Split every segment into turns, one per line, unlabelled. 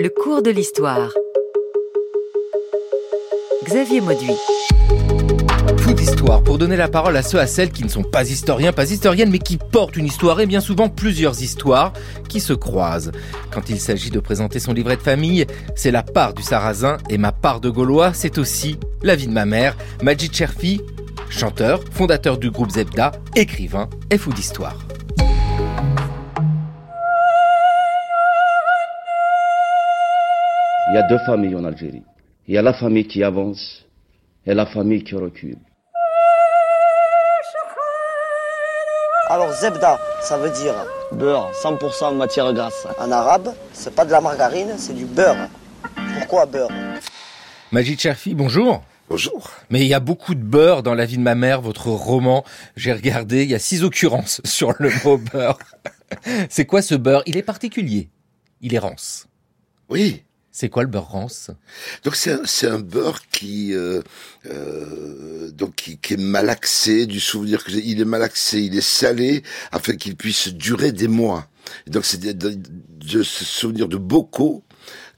Le cours de l'histoire. Xavier Mauduit.
Fou d'histoire pour donner la parole à ceux à celles qui ne sont pas historiens, pas historiennes, mais qui portent une histoire et bien souvent plusieurs histoires qui se croisent. Quand il s'agit de présenter son livret de famille, c'est la part du sarrasin et ma part de gaulois, c'est aussi la vie de ma mère, Majid Cherfi, chanteur, fondateur du groupe Zebda, écrivain et fou d'histoire.
Il y a deux familles en Algérie. Il y a la famille qui avance et la famille qui recule.
Alors Zebda, ça veut dire
Beurre, 100% matière grasse.
en arabe, c'est pas de la margarine, c'est du beurre. Pourquoi beurre?
Majid Cherfi, bonjour.
Bonjour.
Mais il y a beaucoup de beurre dans la vie de ma mère, votre roman. J'ai regardé, il y a six occurrences sur le mot beurre. C'est quoi ce beurre? Il est particulier. Il est rance.
Oui.
C'est quoi le beurre rance?
Donc c'est un, c'est un beurre qui euh, euh, donc qui, qui est malaxé du souvenir que j'ai. Il est malaxé, il est salé afin qu'il puisse durer des mois. Et donc c'est de, de- de se souvenir de bocaux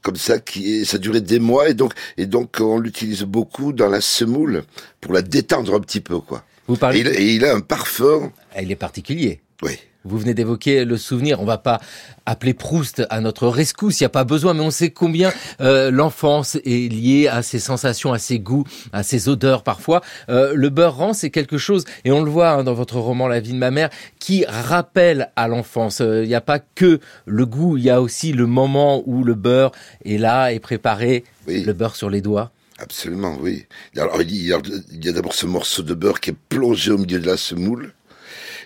comme ça qui est, ça durait des mois et donc et donc on l'utilise beaucoup dans la semoule pour la détendre un petit peu quoi.
Vous
Et
parlez.
il, et il a un parfum.
Il est particulier.
Oui.
Vous venez d'évoquer le souvenir. On va pas appeler Proust à notre rescousse. Il n'y a pas besoin, mais on sait combien euh, l'enfance est liée à ses sensations, à ses goûts, à ses odeurs parfois. Euh, le beurre rance, c'est quelque chose, et on le voit hein, dans votre roman La vie de ma mère, qui rappelle à l'enfance. Euh, Il n'y a pas que le goût, il y a aussi le moment où le beurre est là, est préparé,
Oui.
le beurre sur les doigts.
Absolument, oui. Alors, il y a, il y a d'abord ce morceau de beurre qui est plongé au milieu de la semoule.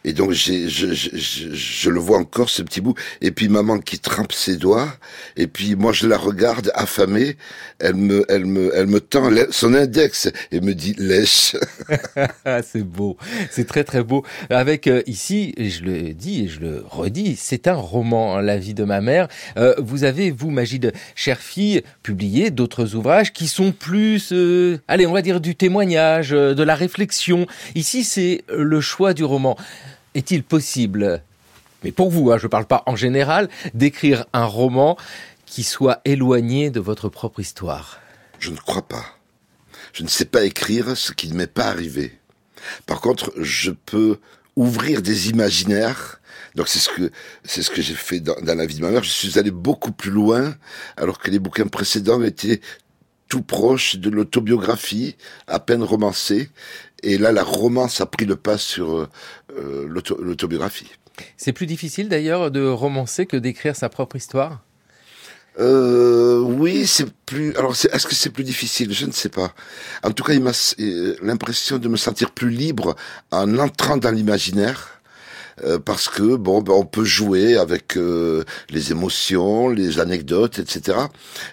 Et donc, je, je, je, je le vois encore, ce petit bout. Et puis, maman qui trempe ses doigts. Et puis, moi, je la regarde affamée. Elle me, elle me, elle me tend son index et me dit lèche.
Ah, c'est beau, c'est très très beau. Avec euh, ici, je le dis et je le redis, c'est un roman, hein, La vie de ma mère. Euh, vous avez, vous, Magide Cherfi, publié d'autres ouvrages qui sont plus, euh, allez, on va dire du témoignage, euh, de la réflexion. Ici, c'est le choix du roman. Est-il possible, mais pour vous, hein, je ne parle pas en général, d'écrire un roman qui soit éloigné de votre propre histoire?
Je ne crois pas. Je ne sais pas écrire ce qui ne m'est pas arrivé. Par contre, je peux ouvrir des imaginaires. Donc c'est ce que j'ai fait dans, dans la vie de ma mère. Je suis allé beaucoup plus loin, alors que les bouquins précédents étaient tout proches de l'autobiographie, à peine romancée. Et là, la romance a pris le pas sur euh, l'auto- l'autobiographie.
C'est plus difficile d'ailleurs de romancer que d'écrire sa propre histoire?
Euh, oui, c'est plus. Alors, est-ce que c'est plus difficile? Je ne sais pas. En tout cas, il m'a l'impression de me sentir plus libre en entrant dans l'imaginaire. euh, parce que bon, ben, on peut jouer avec euh, les émotions, les anecdotes, etc.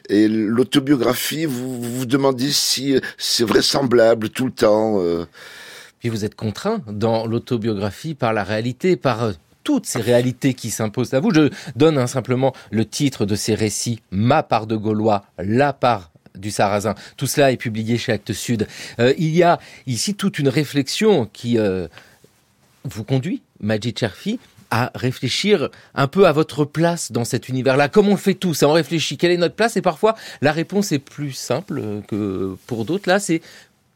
Et l'autobiographie, vous vous vous demandez si c'est vraisemblable tout le temps.
Puis vous êtes contraint dans l'autobiographie par la réalité, par euh, toutes ces réalités qui s'imposent à vous. Je donne hein, simplement le titre de ces récits, Ma part de Gaulois, La part du Sarrasin. Tout cela est publié chez Actes Sud. Euh, il y a ici toute une réflexion qui euh, vous conduit, Majid Cherfi, à réfléchir un peu à votre place dans cet univers-là. Comme on le fait tous, hein, on réfléchit quelle est notre place? Et parfois la réponse est plus simple que pour d'autres. Là, c'est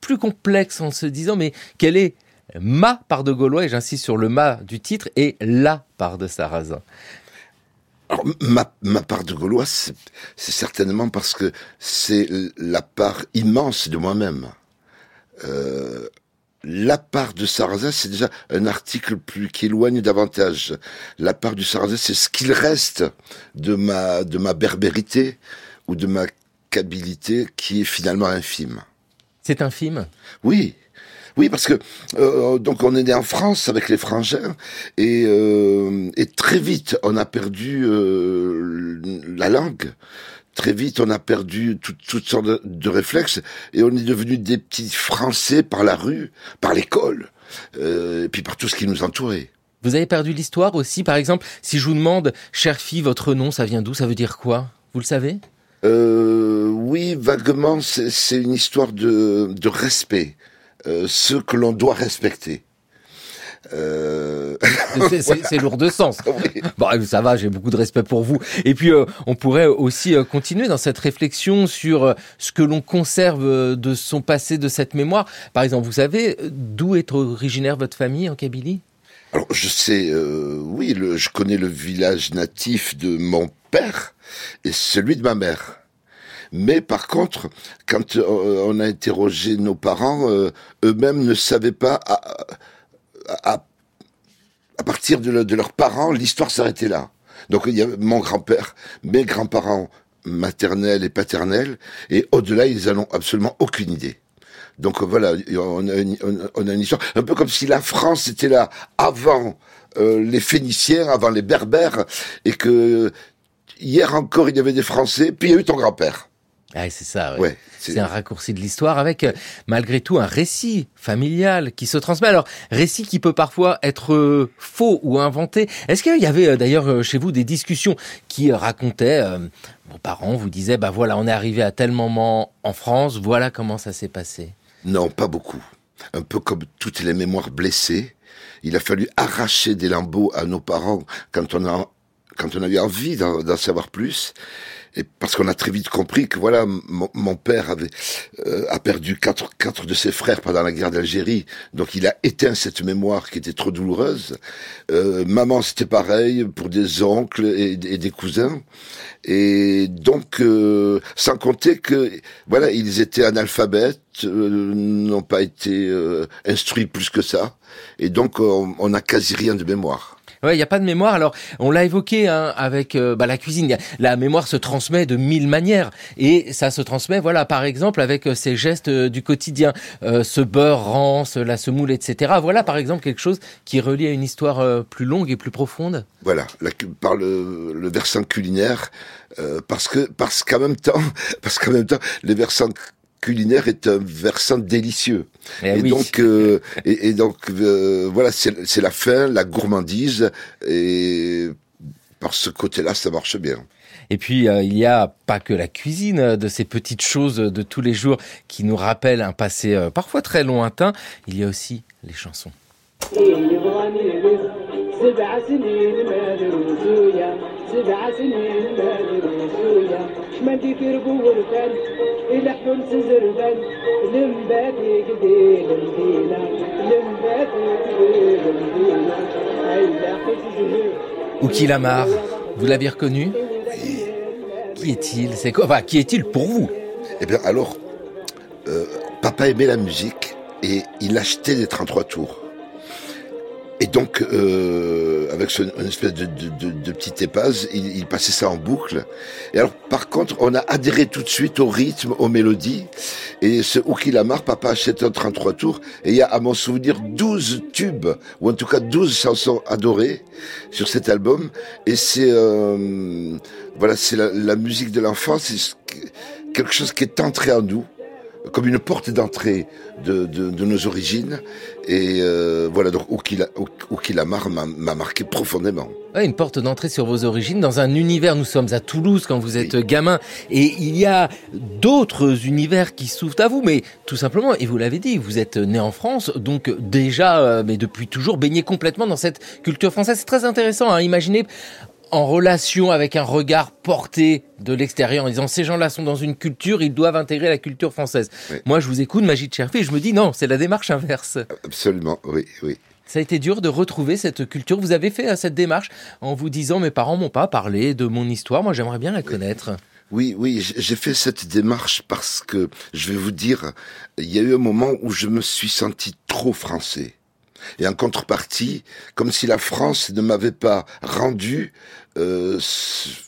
plus complexe en se disant mais quelle est ma part de Gaulois et j'insiste sur le ma du titre et la part de Sarrazin.
Alors, ma, part de Gaulois, c'est c'est certainement parce que c'est la part immense de moi-même. Euh, la part de Sarrazin, c'est déjà un article plus qui éloigne davantage. La part du Sarrazin, c'est ce qu'il reste de ma de ma berbérité ou de ma cabilité qui est finalement infime.
C'est un film?
Oui. Oui, parce que euh, donc on est né en France avec les frangins et, euh, et très vite on a perdu euh, la langue. Très vite on a perdu tout- toutes sortes de, de réflexes et on est devenu des petits Français par la rue, par l'école, et puis par tout ce qui nous entourait.
Vous avez perdu l'histoire aussi, par exemple, si je vous demande, chère fille, votre nom, ça vient d'où? Ça veut dire quoi? Vous le savez?
Euh, oui, vaguement, c'est une histoire de, de respect. Euh, ceux que l'on doit respecter. Euh...
C'est- lourd de sens.
oui.
Bon, ça va, j'ai beaucoup de respect pour vous. Et puis, euh, on pourrait aussi euh, continuer dans cette réflexion sur ce que l'on conserve de son passé, de cette mémoire. Par exemple, vous savez d'où est originaire votre famille en Kabylie?
Alors je sais, euh, oui, le, je connais le village natif de mon père et celui de ma mère. Mais par contre, quand euh, on a interrogé nos parents, euh, eux-mêmes ne savaient pas à, à, à partir de, le- de leurs parents, l'histoire s'arrêtait là. Donc il y avait mon grand-père, mes grands-parents maternels et paternels, et au-delà, ils n'en ont absolument aucune idée. Donc voilà, on a, une, on- on a une histoire, un peu comme si la France était là avant euh, les Phéniciens, avant les Berbères, et que hier encore il y avait des Français, puis il y a eu ton grand-père.
Ah, c'est ça, ouais.
Ouais,
C'est un raccourci de l'histoire avec, euh, malgré tout, un récit familial qui se transmet. Alors, récit qui peut parfois être euh, faux ou inventé. Est-ce qu'il y avait d'ailleurs chez vous des discussions qui racontaient, euh, vos parents vous disaient, bah voilà, on est arrivé à tel moment en France, voilà comment ça s'est passé?
Non, pas beaucoup. Un peu comme toutes les mémoires blessées, il a fallu arracher des lambeaux à nos parents quand on a eu envie d'en savoir plus. Et parce qu'on a très vite compris que voilà, mon, père avait euh, a perdu quatre quatre de ses frères pendant la guerre d'Algérie, donc il a éteint cette mémoire qui était trop douloureuse. Euh, maman, c'était pareil pour des oncles et, des cousins. Et donc, euh, sans compter que, voilà, ils étaient analphabètes, n'ont pas été instruits plus que ça, et donc on on n'a quasi rien de mémoire.
Ouais, il n'y a pas de mémoire. Alors, on l'a évoqué hein, avec euh, bah, la cuisine. La mémoire se transmet de mille manières. Et ça se transmet, voilà, par exemple, avec euh, ces gestes euh, du quotidien. Euh, ce beurre rance, la semoule, etc. Voilà, par exemple, quelque chose qui est relié à une histoire plus longue et plus profonde.
Voilà, par le, le versant culinaire, parce que parce qu'en même temps, parce qu'en même temps, le versant culinaire est un versant délicieux.
Eh
et
oui.
donc, euh, et, et donc, euh, voilà, c'est c'est la faim, la gourmandise, et par ce côté-là, ça marche bien.
Et puis, euh, il y a pas que la cuisine, euh, de ces petites choses de tous les jours qui nous rappellent un passé euh, parfois très lointain. Il y a aussi les chansons.
يبغاني بس سبع سنين ما دروسويا سبع سنين ما دروسويا شمندي تربو ورفان يلحون سزرفان لمباتي قديل المدينة لمباتي قديل المدينة هيا حس زهير
Ouki Lamar, vous l'avez reconnu Qui est-il C'est quoi Enfin, qui est-il pour vous
Eh bien, alors, euh, papa aimait la musique et il achetait des 33 tours. Et donc, euh, avec ce, une espèce de, de, de, de petite épase, il, il passait ça en boucle. Et alors, par contre, on a adhéré tout de suite au rythme, aux mélodies. Et ce Ouki Lamar, papa achète un 33 tours. Et il y a, à mon souvenir, 12 tubes, ou en tout cas 12 chansons adorées sur cet album. Et c'est, euh, voilà, c'est la, la musique de l'enfance. C'est ce que- quelque chose qui est entré en nous comme une porte d'entrée de, de, de nos origines. Et euh, voilà, donc Oukilamar m'a m'a marqué profondément.
Ouais, Une porte d'entrée sur vos origines dans un univers. Nous sommes à Toulouse quand vous êtes
Oui.
gamin. Et il y a d'autres univers qui s'ouvrent à vous. Mais tout simplement, et vous l'avez dit, vous êtes né en France. Donc déjà, euh, mais depuis toujours, baigné complètement dans cette culture française. C'est très intéressant à imaginer en relation avec un regard porté de l'extérieur en disant ces gens-là sont dans une culture, ils doivent intégrer la culture française.
Oui.
Moi, je vous écoute, Magie de Cherfi, je me dis non, c'est la démarche inverse.
Absolument, oui, oui.
Ça a été dur de retrouver cette culture. Vous avez fait euh, cette démarche en vous disant mes parents m'ont pas parlé de mon histoire. Moi, j'aimerais bien la connaître.
Oui, oui, j'ai fait cette démarche parce que, je vais vous dire, il y a eu un moment où je me suis senti trop français. Et en contrepartie, comme si la France ne m'avait pas rendu, euh,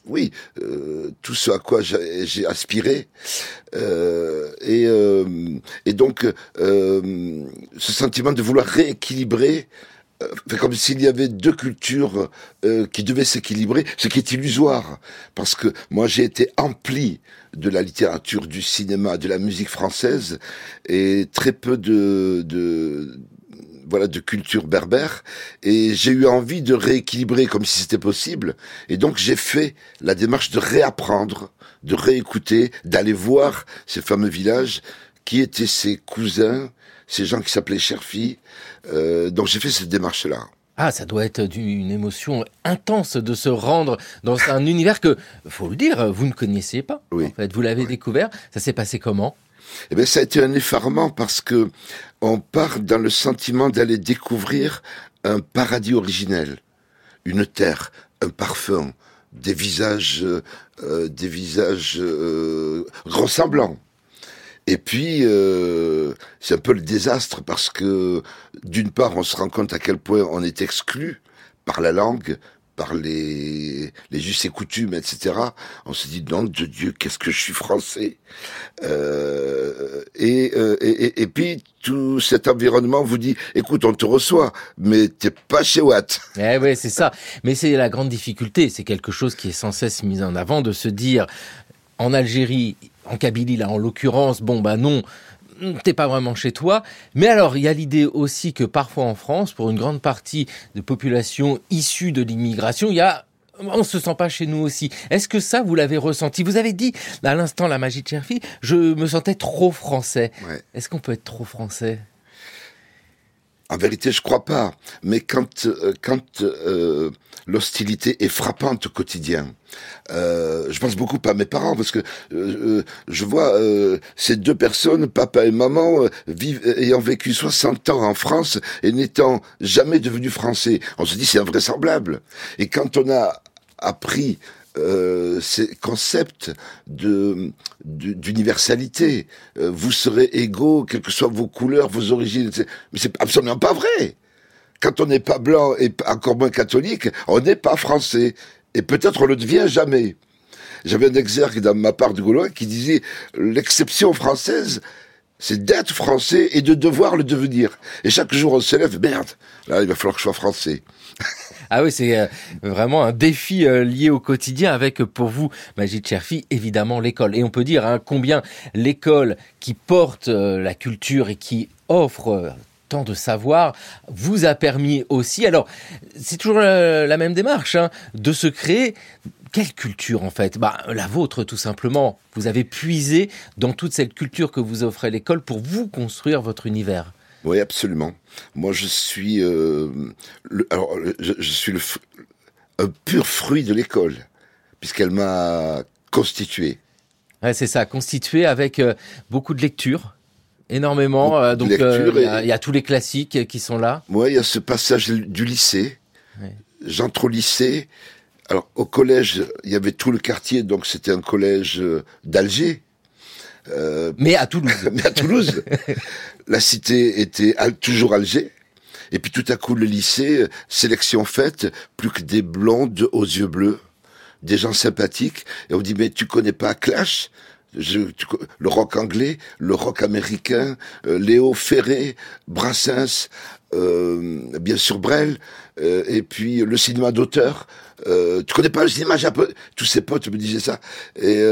oui, euh, tout ce à quoi j'ai aspiré. Euh, et, euh, et donc, euh, ce sentiment de vouloir rééquilibrer, euh, comme s'il y avait deux cultures euh, qui devaient s'équilibrer, ce qui est illusoire, parce que moi j'ai été empli de la littérature, du cinéma, de la musique française, et très peu de, de voilà de culture berbère et j'ai eu envie de rééquilibrer comme si c'était possible et donc j'ai fait la démarche de réapprendre de réécouter d'aller voir ces fameux villages qui étaient ses cousins, ces gens qui s'appelaient Cherfi. Euh, donc j'ai fait cette démarche-là.
Ah, ça doit être une émotion intense de se rendre dans un univers que, faut le dire, vous ne connaissiez pas.
Oui.
En fait, vous l'avez découvert. Ça s'est passé comment?
Eh bien, ça a été un effarement parce que on part dans le sentiment d'aller découvrir un paradis originel, une terre, un parfum, des visages, euh, euh, des visages euh, ressemblants. Et puis, euh, c'est un peu le désastre parce que, d'une part, on se rend compte à quel point on est exclu par la langue, par les, les us et coutumes, etc. On se dit, non, de Dieu, qu'est-ce que je suis français? Euh, et, euh, et, et, puis, tout cet environnement vous dit, écoute, on te reçoit, mais t'es pas chez Watt.
Eh ouais, c'est ça. Mais c'est la grande difficulté. C'est quelque chose qui est sans cesse mis en avant de se dire, en Algérie, en Kabylie, là, en l'occurrence, bon, bah non, t'es pas vraiment chez toi. Mais alors, il y a l'idée aussi que parfois en France, pour une grande partie de population issue de l'immigration, il y a on se sent pas chez nous aussi. Est-ce que ça, vous l'avez ressenti? Vous avez dit à l'instant la magie de Cherfi, je me sentais trop français.
Ouais.
Est-ce qu'on peut être trop français?
En vérité, je crois pas. Mais quand euh, quand euh, l'hostilité est frappante au quotidien, euh, je pense beaucoup à mes parents parce que euh, euh, je vois ces deux personnes, papa et maman, vivent, ayant vécu 60 ans en France et n'étant jamais devenus français. On se dit c'est invraisemblable. Et quand on a appris euh, ces concepts de d'universalité. Euh, vous serez égaux, quelles que soient vos couleurs, vos origines. Mais c'est absolument pas vrai. Quand on n'est pas blanc et encore moins catholique, on n'est pas français. Et peut-être on le devient jamais. J'avais un exergue dans ma part de Gaulois qui disait l'exception française, c'est d'être français et de devoir le devenir. Et chaque jour on s'élève, merde, là il va falloir que je sois français.
Ah oui, c'est euh, vraiment un défi euh, lié au quotidien avec euh, pour vous, Magid Cherfi, évidemment l'école. Et on peut dire hein, combien l'école qui porte la culture et qui offre tant de savoir vous a permis aussi. Alors, c'est toujours la même démarche, hein, de se créer. Quelle culture en fait? Bah la vôtre tout simplement. Vous avez puisé dans toute cette culture que vous offrait l'école pour vous construire votre univers.
Oui, absolument. Moi, je suis, euh, le, alors, je, je suis le, un pur fruit de l'école, puisqu'elle m'a constitué.
Ouais, c'est ça, constitué avec euh, beaucoup de lectures, énormément.
Beaucoup
euh, donc euh, il y, a-
et-
il y a tous les classiques qui sont là.
Moi, il y a ce passage du lycée.
Ouais.
J'entre au lycée. Alors, au collège, il y avait tout le quartier, donc c'était un collège euh, d'Alger. Euh,
Mais à Toulouse.
mais à Toulouse, la cité était toujours Alger. Et puis tout à coup, le lycée, euh, sélection faite, plus que des blondes aux yeux bleus, des gens sympathiques. Et on dit, mais tu connais pas Clash? Je- tu co- Le rock anglais, le rock américain, euh, Léo Ferré, Brassens, euh, bien sûr Brel, euh, et puis le cinéma d'auteur. Euh, tu connais pas le cinéma japonais? Tous ces potes me disaient ça. Et...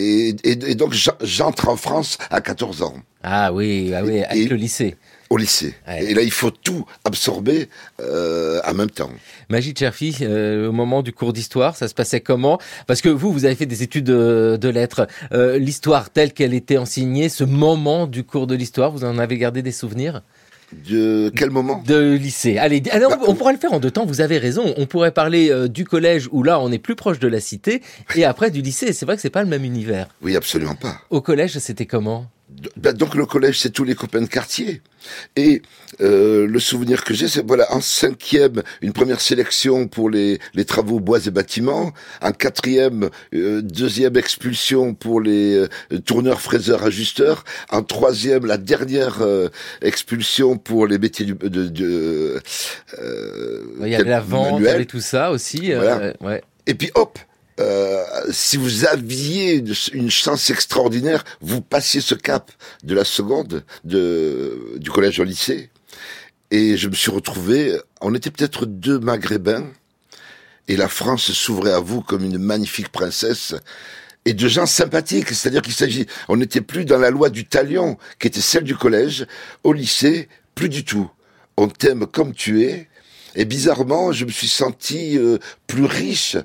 Euh, et, et, et donc j'en- j'entre en France à 14 ans,
Ah oui, ah oui, avec
Et-
le lycée.
au lycée.
Ouais.
Et là, il faut tout absorber euh, en même temps.
Magie Cherfi, euh, au moment du cours d'histoire, ça se passait comment? Parce que vous, vous avez fait des études de, de lettres. Euh, l'histoire telle qu'elle était enseignée, ce moment du cours de l'histoire, vous en avez gardé des souvenirs?
De quel moment
De lycée. Allez, allez, on, on pourra le faire en deux temps, vous avez raison. On pourrait parler euh, du collège où là, on est plus proche de la cité, et après du lycée. C'est vrai que c'est pas le même univers.
Oui, absolument pas.
Au collège, c'était comment?
Ben, donc le collège, c'est tous les copains de quartier. Et euh, le souvenir que j'ai, c'est voilà, en cinquième, une première sélection pour les, les travaux bois et bâtiments. En quatrième, euh, deuxième expulsion pour les euh, tourneurs, fraiseurs, ajusteurs. En troisième, la dernière euh, expulsion pour les métiers du, de, de, euh,
Il y avait la vente, il y avait tout ça aussi. euh,
Voilà.
ouais.
Et puis hop, euh, si vous aviez une, chance extraordinaire, vous passiez ce cap de la seconde de, du collège au lycée. Et je me suis retrouvé, on était peut-être deux maghrébins, et la France s'ouvrait à vous comme une magnifique princesse, et de gens sympathiques, c'est-à-dire qu'il s'agit, on n'était plus dans la loi du talion, qui était celle du collège, au lycée, plus du tout. On t'aime comme tu es, et bizarrement, je me suis senti euh, plus riche,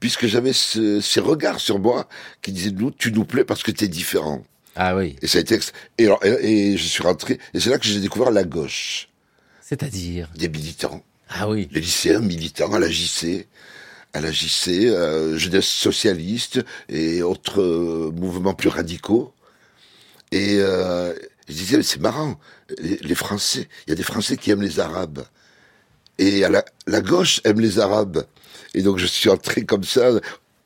puisque j'avais ce- ces regards sur moi qui disaient, nous, tu nous plais parce que tu es différent.
Ah oui.
Et ça a été et, alors, et, et je suis rentré et c'est là que j'ai découvert la gauche,
C'est-à-dire?
Des militants,
Ah oui.
les lycéens militants à la JC, à la JC, euh, jeunesse socialiste et autres euh, mouvements plus radicaux. Et euh, je disais mais c'est marrant, les, les Français, il y a des Français qui aiment les Arabes et à la, la gauche aime les Arabes. Et donc je suis entré comme ça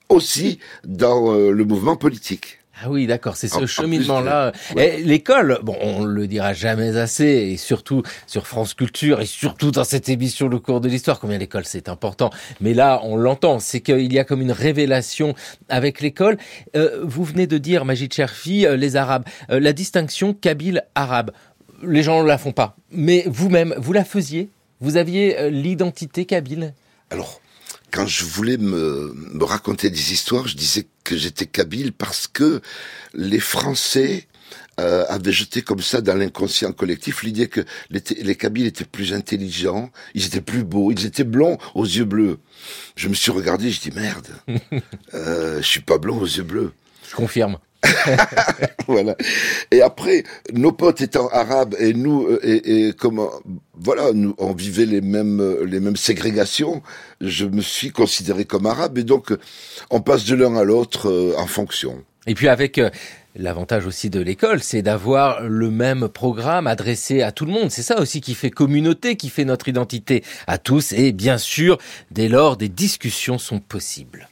aussi dans euh, le mouvement politique.
Ah oui, d'accord, c'est ce
en
cheminement-là.
ouais.
L'école, bon, on le dira jamais assez, et surtout sur France Culture, et surtout dans cette émission Le cours de l'histoire, combien l'école c'est important. Mais là, on l'entend, c'est qu'il y a comme une révélation avec l'école. Euh, vous venez de dire, Magid Cherfi, euh, les Arabes, Euh, la distinction kabyle-arabe. Les gens ne la font pas, mais vous-même, vous la faisiez? Vous aviez l'identité kabyle
Alors, quand je voulais me, me raconter des histoires, je disais que j'étais kabyle parce que les Français euh, avaient jeté comme ça dans l'inconscient collectif l'idée que les, les Kabyles étaient plus intelligents, ils étaient plus beaux, ils étaient blonds aux yeux bleus. Je me suis regardé, je dis merde, euh, je suis pas blond aux yeux bleus.
Je confirme.
voilà. Et après, nos potes étant arabes et nous, euh, et, comment, voilà, nous, on vivait les mêmes, euh, les mêmes ségrégations. Je me suis considéré comme arabe et donc, on passe de l'un à l'autre euh, en fonction.
Et puis avec euh, l'avantage aussi de l'école, c'est d'avoir le même programme adressé à tout le monde. C'est ça aussi qui fait communauté, qui fait notre identité à tous. Et bien sûr, dès lors, des discussions sont possibles.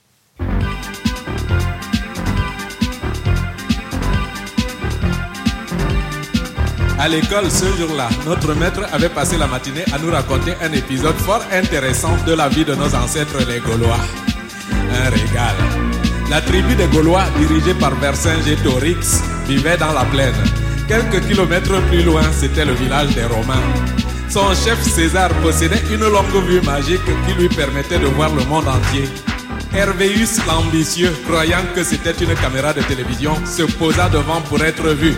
À l'école, ce jour-là, notre maître avait passé la matinée à nous raconter un épisode fort intéressant de la vie de nos ancêtres les Gaulois. Un régal. La tribu des Gaulois, dirigée par Vercingétorix, vivait dans la plaine. Quelques kilomètres plus loin, c'était le village des Romains. Son chef César possédait une longue vue magique qui lui permettait de voir le monde entier. Hervéus l'ambitieux, croyant que c'était une caméra de télévision, se posa devant pour être vu.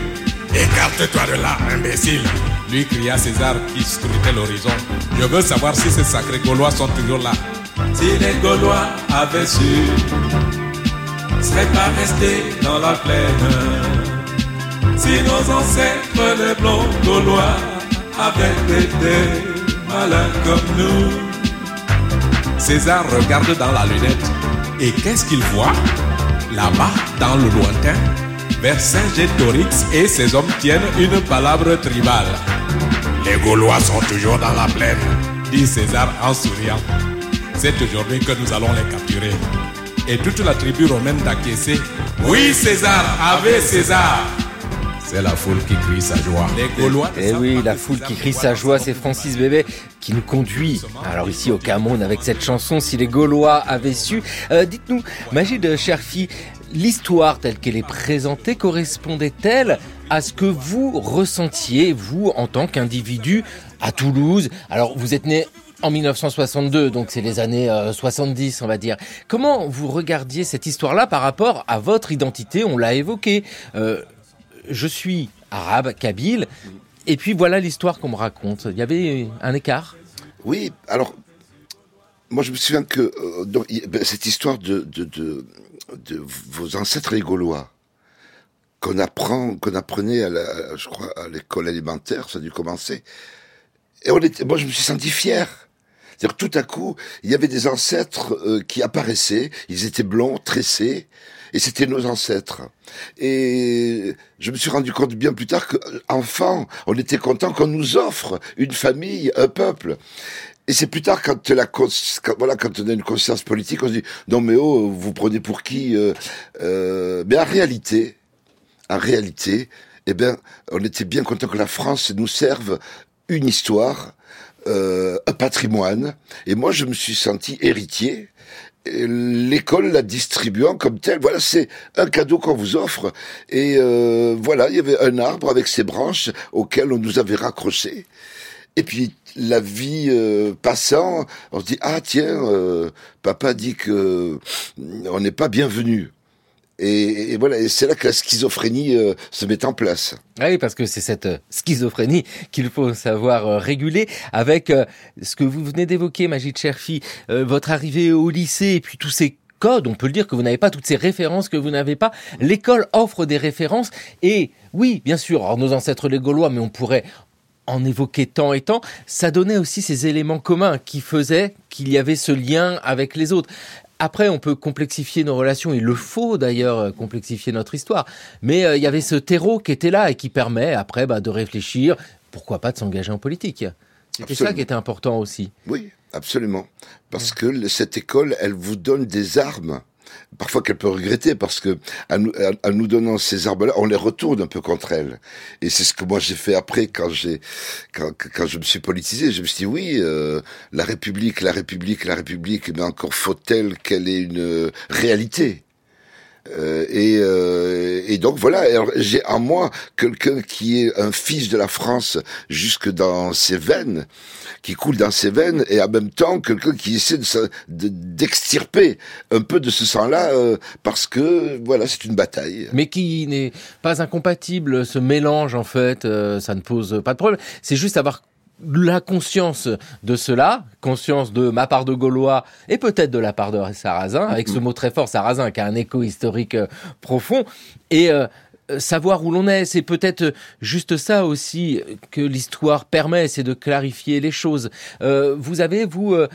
Écarte-toi de là, imbécile lui cria César qui scrutait l'horizon. Je veux savoir si ces sacrés Gaulois sont toujours là. Si les Gaulois avaient su, seraient pas restés dans la plaine. Si nos ancêtres, les blonds Gaulois, avaient été malins comme nous. César regarde dans la lunette. Et qu'est-ce qu'il voit? Là-bas, dans le lointain, Vercingétorix et ses hommes tiennent une palabre tribale. Les Gaulois sont toujours dans la plaine, dit César en souriant. C'est aujourd'hui que nous allons les capturer. Et toute la tribu romaine d'acquiescer. Oui, César, avec César. C'est la foule qui crie sa joie. Les Gaulois. savent
oui, la foule qui crie sa joie, c'est. Francis Bébé qui nous conduit. Alors ici au Cameroun avec cette chanson, si les Gaulois avaient su. Euh, Dites-nous, Magid Cherfi, l'histoire telle qu'elle est présentée correspondait-elle à ce que vous ressentiez, vous, en tant qu'individu, à Toulouse? Alors vous êtes né en 1962, donc c'est les années euh, 70, on va dire. Comment vous regardiez cette histoire-là par rapport à votre identité? On l'a évoqué. Euh, je suis arabe, kabyle, et puis voilà l'histoire qu'on me raconte. Il y avait un écart?
Oui, alors, moi je me souviens que euh, ben, cette histoire de, vos ancêtres les Gaulois, qu'on apprenait à l'école élémentaire, ça a dû commencer. Et moi je me suis senti fier. C'est-à-dire tout à coup, il y avait des ancêtres euh, qui apparaissaient, ils étaient blonds, tressés, et c'était nos ancêtres. Et je me suis rendu compte bien plus tard qu'enfant, on était content qu'on nous offre une famille, un peuple. Et c'est plus tard quand la quand, voilà quand on a une conscience politique, on se dit non mais oh vous prenez pour qui euh, euh, Mais en réalité, en réalité, eh ben on était bien content que la France nous serve une histoire, euh, un patrimoine. Et moi je me suis senti héritier. L'école la distribuant comme tel, voilà, c'est un cadeau qu'on vous offre. Et euh, voilà, il y avait un arbre avec ses branches auxquelles on nous avait raccrochés. Et puis la vie euh, passant, on se dit ah tiens, euh, papa dit que mm, on n'est pas bienvenu. Et, et voilà, c'est là que la schizophrénie euh, se met en place.
Ah Oui, parce que c'est cette euh, schizophrénie qu'il faut savoir euh, réguler avec euh, ce que vous venez d'évoquer, Magid Cherfi, euh, votre arrivée au lycée et puis tous ces codes, on peut le dire que vous n'avez pas toutes ces références que vous n'avez pas. L'école offre des références et oui, bien sûr, alors nos ancêtres les Gaulois, mais on pourrait en évoquer tant et tant, ça donnait aussi ces éléments communs qui faisaient qu'il y avait ce lien avec les autres. Après, on peut complexifier nos relations, il le faut d'ailleurs euh, complexifier notre histoire, mais euh, il y avait ce terreau qui était là et qui permet après bah, de réfléchir, pourquoi pas de s'engager en politique. C'était ça qui était important aussi.
Oui, absolument. Parce que cette école, elle vous donne des armes. Parfois qu'elle peut regretter parce que en nous, nous donnant ces armes-là, on les retourne un peu contre elle. Et c'est ce que moi j'ai fait après quand j'ai quand, quand je me suis politisé. Je me suis dit oui, euh, la République, la République, la République, mais encore faut-elle qu'elle ait une euh, réalité. Euh, et, euh, et donc voilà, j'ai en moi quelqu'un qui est un fils de la France jusque dans ses veines, qui coule dans ses veines, et en même temps quelqu'un qui essaie de se- de- d'extirper un peu de ce sang-là, euh, parce que voilà, c'est une bataille.
mais qui n'est pas incompatible. Ce mélange, en fait, euh, ça ne pose pas de problème. C'est juste avoir la conscience de cela, conscience de ma part de Gaulois et peut-être de la part de Sarrazin, avec ce mot très fort, Sarrazin, qui a un écho historique euh, profond, et euh, savoir où l'on est, c'est peut-être juste ça aussi que l'histoire permet, c'est de clarifier les choses. Euh, vous avez, vous, euh,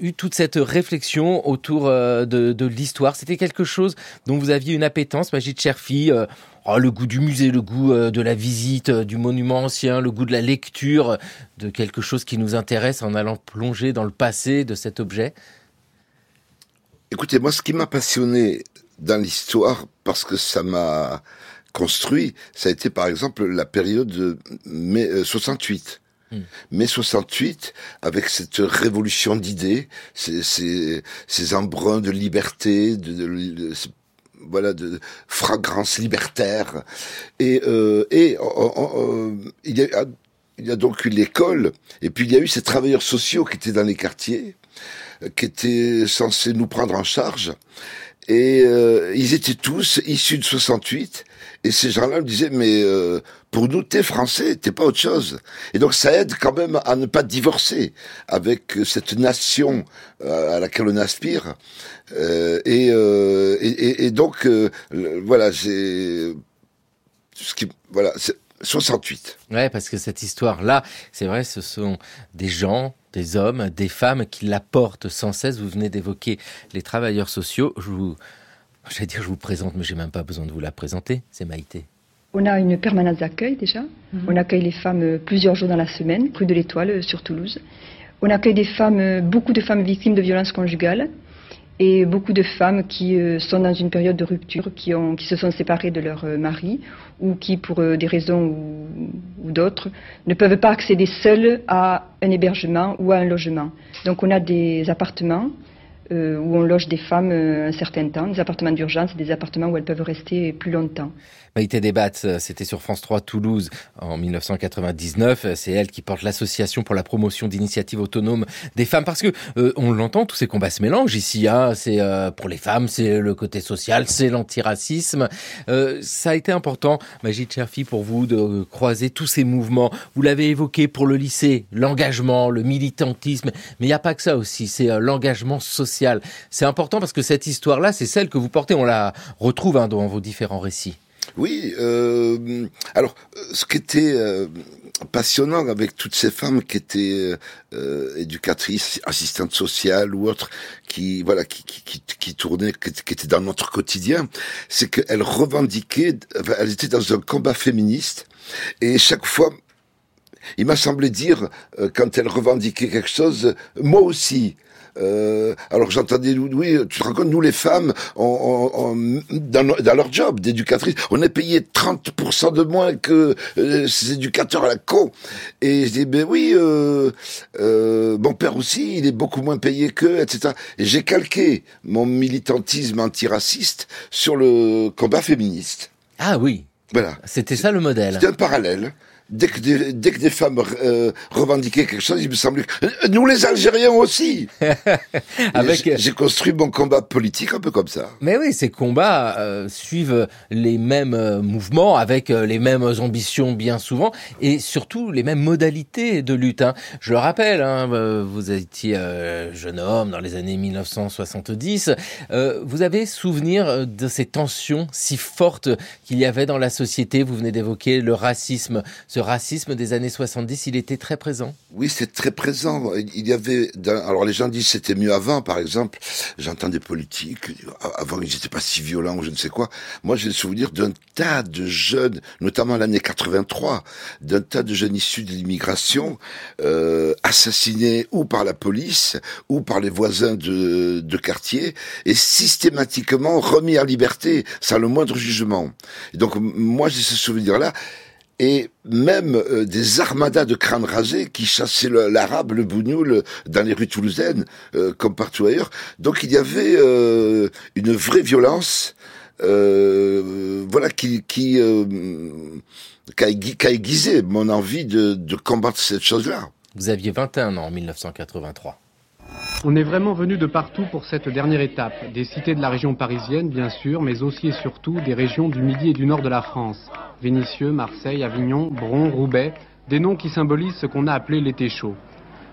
eu toute cette réflexion autour euh, de, de l'histoire. C'était quelque chose dont vous aviez une appétence, Magid Cherfi, euh, oh, le goût du musée, le goût euh, de la visite, euh, du monument ancien, le goût de la lecture, euh, de quelque chose qui nous intéresse en allant plonger dans le passé de cet objet.
Écoutez, moi, ce qui m'a passionné dans l'histoire, parce que ça m'a construit, ça a été par exemple la période de mai euh, 68.
Mm.
Mai 68, avec cette révolution d'idées, ces, ces, ces embruns de liberté, de, de- de- ce- voilà, de fragrance libertaire. Et, euh, et euh, euh, il, y a, il y a donc eu l'école, et puis il y a eu ces travailleurs sociaux qui étaient dans les quartiers, euh, qui étaient censés nous prendre en charge. Et euh, ils étaient tous issus de 68. Et ces gens-là me disaient, mais euh, pour nous, t'es français, t'es pas autre chose. Et donc ça aide quand même à ne pas divorcer avec cette nation euh, à laquelle on aspire. Euh, et, euh, donc, euh, voilà, j'ai... Ce qui, voilà, c'est 68.
Ouais, parce que cette histoire-là, c'est vrai, ce sont des gens, des hommes, des femmes qui la portent sans cesse. Vous venez d'évoquer les travailleurs sociaux. Je vous, j'allais dire, je vous présente, mais j'ai même pas besoin de vous la présenter. C'est Maïté.
On a une permanence d'accueil déjà. On accueille les femmes euh, plusieurs jours dans la semaine, rue de l'Étoile euh, sur Toulouse. On accueille des femmes, euh, beaucoup de femmes victimes de violences conjugales et beaucoup de femmes qui sont dans une période de rupture, qui, ont, qui se sont séparées de leur mari ou qui, pour des raisons ou, ou d'autres, ne peuvent pas accéder seules à un hébergement ou à un logement. Donc on a des appartements où on loge des femmes euh, un certain temps, des appartements d'urgence des appartements où elles peuvent rester plus longtemps.
Maïté Débat, euh, c'était sur France 3 Toulouse en 1999. C'est elle qui porte l'association pour la promotion d'initiatives autonomes des femmes parce que euh, on l'entend, tous ces combats se mélangent ici. Hein, c'est euh, pour les femmes, c'est le côté social, c'est l'antiracisme. Euh, ça a été important, Magid Cherfi, pour vous de croiser tous ces mouvements. Vous l'avez évoqué pour le lycée, l'engagement, le militantisme, mais il n'y a pas que ça aussi. C'est euh, l'engagement social. C'est important parce que cette histoire-là, c'est celle que vous portez. On la retrouve hein, dans vos différents récits.
Oui, euh, alors euh, ce qui était euh, passionnant avec toutes ces femmes qui étaient euh, éducatrices, assistantes sociales ou autres, qui voilà, qui qui, qui, tournaient, qui, qui étaient dans notre quotidien, c'est qu'elles revendiquaient, enfin, elles étaient dans un combat féministe, et chaque fois, il m'a semblé dire euh, quand elles revendiquaient quelque chose, moi aussi. Euh, alors j'entendais, oui, tu te rends compte, nous les femmes, on, on- on- dans, dans leur job d'éducatrice, on est payé 30% de moins que euh, ces éducateurs à la con. Et je dis, ben oui, euh, euh, mon père aussi, il est beaucoup moins payé qu'eux, etc. Et j'ai calqué mon militantisme antiraciste sur le combat féministe.
Ah oui,
Voilà.
c'était ça le modèle.
C'était un parallèle. Dès que des, dès que des femmes euh, revendiquaient quelque chose, il me semblait que euh, nous les Algériens aussi.
Avec-
J'ai construit mon combat politique un peu comme ça.
Mais oui, ces combats euh, suivent les mêmes mouvements, avec les mêmes ambitions bien souvent, et surtout les mêmes modalités de lutte. hein. Je le rappelle, hein, vous étiez euh, jeune homme dans les années 1970. Euh, vous avez souvenir de ces tensions si fortes qu'il y avait dans la société? Vous venez d'évoquer le racisme. Ce racisme des années 70, il était très présent.
Oui, c'est très présent. Il y avait, alors les gens disent c'était mieux avant, par exemple. J'entends des politiques, avant ils n'étaient pas si violents ou je ne sais quoi. Moi, j'ai le souvenir d'un tas de jeunes, notamment l'année 83, d'un tas de jeunes issus de l'immigration, euh, assassinés ou par la police ou par les voisins de, de quartier et systématiquement remis en liberté sans le moindre jugement. Et donc, moi, j'ai ce souvenir-là et même euh, des armadas de crânes rasés qui chassaient l'arabe, le bougnoul dans les rues toulousaines, euh, comme partout ailleurs. Donc il y avait euh, une vraie violence, euh, voilà, qui qui a aiguisé mon envie de, de combattre cette chose-là.
Vous aviez 21 ans en 1983.
On est vraiment venu de partout pour cette dernière étape. Des cités de la région parisienne, bien sûr, mais aussi et surtout des régions du midi et du nord de la France. Vénissieux, Marseille, Avignon, Bron, Roubaix, des noms qui symbolisent ce qu'on a appelé l'été chaud.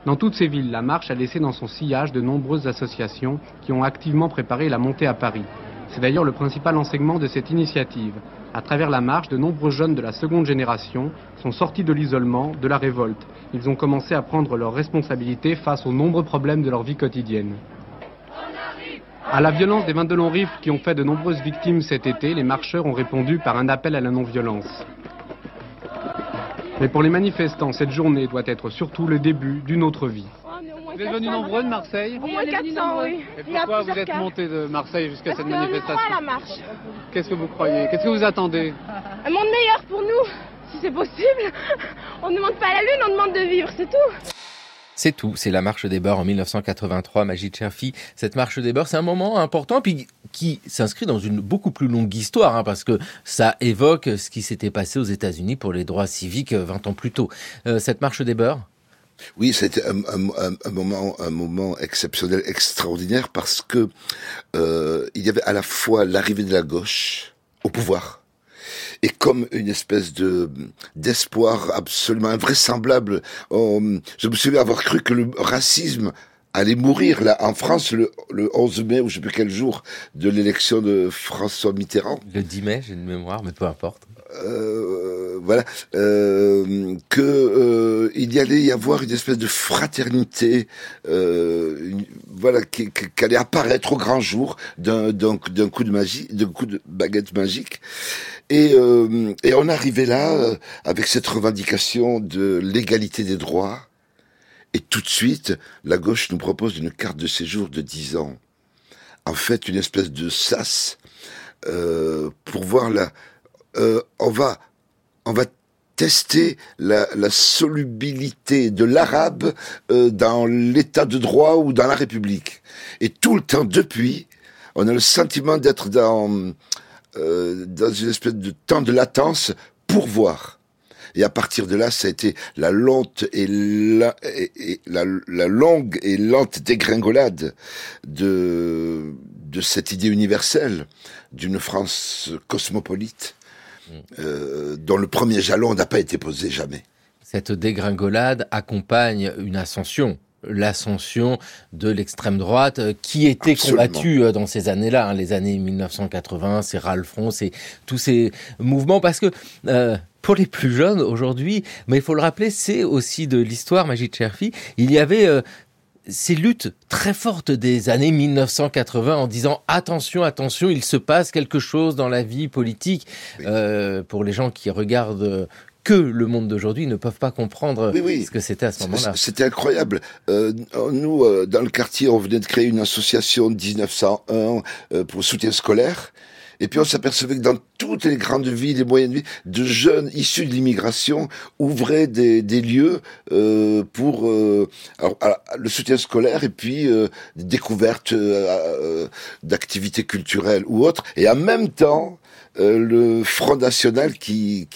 Dans toutes ces villes, la marche a laissé dans son sillage de nombreuses associations qui ont activement préparé la montée à Paris. C'est d'ailleurs le principal enseignement de cette initiative. À travers la marche, de nombreux jeunes de la seconde génération sont sortis de l'isolement, de la révolte. Ils ont commencé à prendre leurs responsabilités face aux nombreux problèmes de leur vie quotidienne. À la violence des 22 longs rifles qui ont fait de nombreuses victimes cet été, les marcheurs ont répondu par un appel à la non-violence. Mais pour les manifestants, cette journée doit être surtout le début d'une autre vie. Vous êtes venus nombreux de Marseille
Au moins 400, oui.
Et
Il y a
pourquoi vous êtes montés de Marseille jusqu'à
Parce
cette manifestation
à la marche.
Qu'est-ce que vous croyez? Qu'est-ce que vous attendez?
Un monde meilleur pour nous, si c'est possible. On ne demande pas la lune, on demande de vivre, c'est tout.
C'est tout, c'est la marche des beurs en 1983, Magid Cherfi. Cette marche des beurs, c'est un moment important, puis qui s'inscrit dans une beaucoup plus longue histoire, hein, parce que ça évoque ce qui s'était passé aux États-Unis pour les droits civiques euh, 20 ans plus tôt. Euh, cette marche des beurs,
Oui, c'était un, un- moment, exceptionnel, extraordinaire, parce que euh, il y avait à la fois l'arrivée de la gauche au pouvoir et comme une espèce de d'espoir absolument invraisemblable. Je me souviens avoir cru que le racisme allait mourir en France le, le 11 mai ou je sais plus quel jour de l'élection de François Mitterrand.
le 10 mai, j'ai une mémoire, mais peu importe.
Euh, voilà, euh, que euh, il y allait y avoir une espèce de fraternité, euh, voilà, qui, qui- qui allait apparaître au grand jour d'un coup de magie, d'un coup de baguette magique, et euh, et on arrivait là euh, avec cette revendication de l'égalité des droits, et tout de suite la gauche nous propose une carte de séjour de 10 ans, en fait une espèce de sas pour voir la euh, on va on va tester la, la solubilité de l'arabe euh, dans l'état de droit ou dans la République. Et tout le temps depuis, on a le sentiment d'être dans euh, dans une espèce de temps de latence pour voir. Et à partir de là, ça a été la lente et la, et- la, la longue et lente dégringolade de, de cette idée universelle d'une France cosmopolite, euh, dont le premier jalon n'a pas été posé jamais.
Cette dégringolade accompagne une ascension. L'ascension de l'extrême droite euh, qui était
Absolument.
combattue euh, dans ces années-là, hein, les années 1980, c'est Ralphon, c'est tous ces mouvements, parce que euh, pour les plus jeunes aujourd'hui, mais il faut le rappeler, c'est aussi de l'histoire, Magid Cherfi, il y avait euh, ces luttes très fortes des années 1980 en disant attention, attention, il se passe quelque chose dans la vie politique. Euh, pour les gens qui regardent que le monde d'aujourd'hui, ne peuvent pas comprendre
Oui, oui.
ce que c'était à ce moment-là.
C'était incroyable. Euh, nous, euh, dans le quartier, on venait de créer une association en 1901 euh, pour soutien scolaire. Et puis on s'apercevait que dans toutes les grandes villes et moyennes villes, de jeunes issus de l'immigration ouvraient des, lieux euh, pour euh, le soutien scolaire et puis euh, des découvertes euh, d'activités culturelles ou autres. Et en même temps, le Front National qui,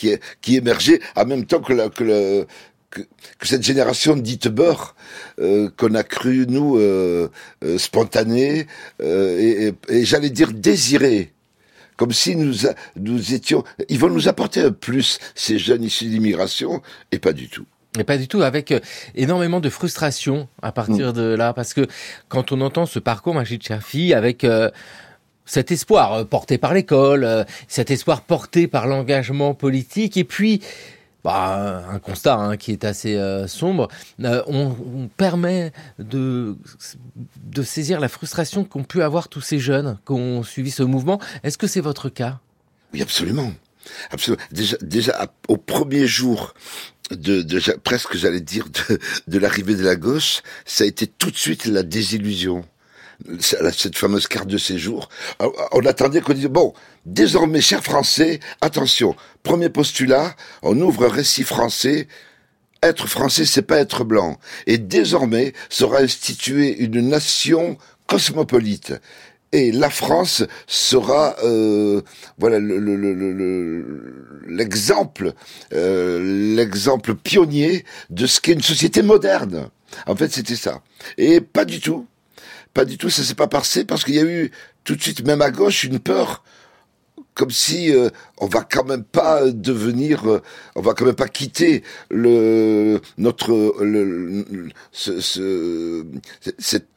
émergeait en même temps que, la, que, le, que, cette génération dite beurre qu'on a cru nous euh, euh, spontanée et, et- et j'allais dire désirée comme si nous, a- nous étions, ils vont nous apporter un plus, ces jeunes issus d'immigration, et pas du tout.
Et pas du tout, avec euh, énormément de frustration à partir de là, parce que quand on entend ce parcours Majid Chafi avec euh, cet espoir euh, porté par l'école, cet espoir porté par l'engagement politique, et puis bah, un constat hein, qui est assez euh, sombre, euh, on, permet de, saisir la frustration qu'ont pu avoir tous ces jeunes qui ont suivi ce mouvement. Est-ce que c'est votre cas?
Oui, absolument. Absolument. Déjà, au premier jour de, presque, j'allais dire, de, de l'arrivée de la gauche, ça a été tout de suite la désillusion. Cette fameuse carte de séjour. On on attendait qu'on dise, bon, désormais, chers Français, attention, premier postulat, on ouvre un récit français, être français, c'est pas être blanc. Et désormais sera instituée une nation cosmopolite. Et la France sera, euh, voilà, le- le- le- le- le- l'exemple, euh, l'exemple pionnier de ce qu'est une société moderne. En fait, c'était ça. Et pas du tout, pas du tout. Ça s'est pas passé parce qu'il y a eu tout de suite, même à gauche, une peur comme si euh, on va quand même pas devenir, euh, on va quand même pas quitter le notre ce, ce- cette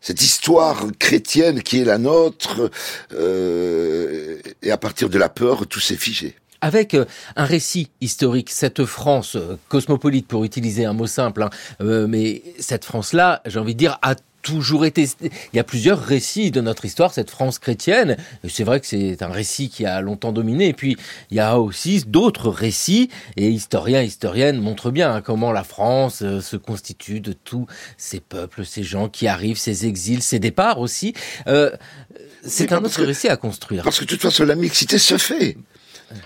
cette histoire chrétienne qui est la nôtre, euh, et à partir de la peur, tout s'est figé.
avec euh, un récit historique, cette France euh, cosmopolite, pour utiliser un mot simple, hein, euh, mais cette France-là, j'ai envie de dire, a toujours été... Il y a plusieurs récits de notre histoire, cette France chrétienne. C'est vrai que c'est un récit qui a longtemps dominé. Et puis, il y a aussi d'autres récits, et historiens, historiennes montrent bien hein, comment la France euh, se constitue de tous ces peuples, ces gens qui arrivent, ces exils, ces départs aussi. Euh, c'est un autre récit à construire.
Parce que de toute façon, la mixité se fait.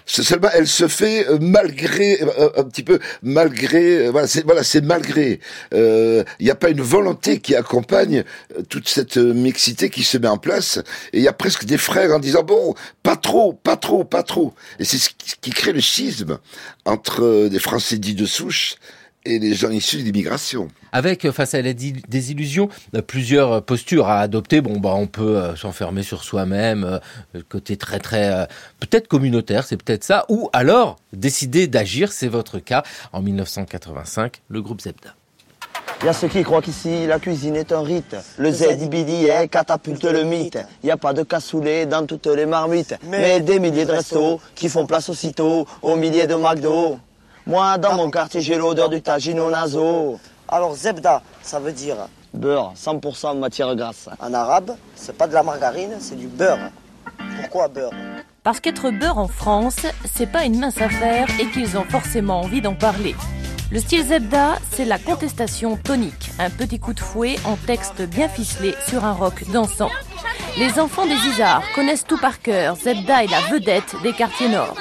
Seulement, elle se fait euh, malgré, euh, un petit peu malgré, euh, voilà, c'est voilà, c'est malgré. Euh, Il n'y a pas une volonté qui accompagne euh, toute cette euh, mixité qui se met en place. Et il y a presque des frères en disant bon, pas trop, pas trop, pas trop. Et c'est ce qui, crée le schisme entre euh, des Français dits de souche et les gens issus de l'immigration.
Avec, euh, face à la désillusion, euh, plusieurs euh, postures à adopter. Bon, bah, on peut s'enfermer sur soi-même, le côté très, très, peut-être communautaire, c'est peut-être ça. Ou alors, décider d'agir, c'est votre cas. En 1985, le groupe Zebda.
Il y a ceux qui croient qu'ici la cuisine est un rite. Le ZBDA catapulte le mythe. Il n'y a pas de cassoulet dans toutes les marmites. Mais des milliers de restos qui font place aussitôt aux milliers de McDo. Moi, dans mon quartier, j'ai l'odeur du tagine naso.
Alors zebda, ça veut dire
Beurre, 100% matière grasse.
en arabe, c'est pas de la margarine, c'est du beurre. Pourquoi beurre?
Parce qu'être beurre en France, c'est pas une mince affaire et qu'ils ont forcément envie d'en parler. Le style Zebda, c'est la contestation tonique, un petit coup de fouet en texte bien ficelé sur un rock dansant. Les enfants des Isards connaissent tout par cœur, Zebda est la vedette des quartiers nord.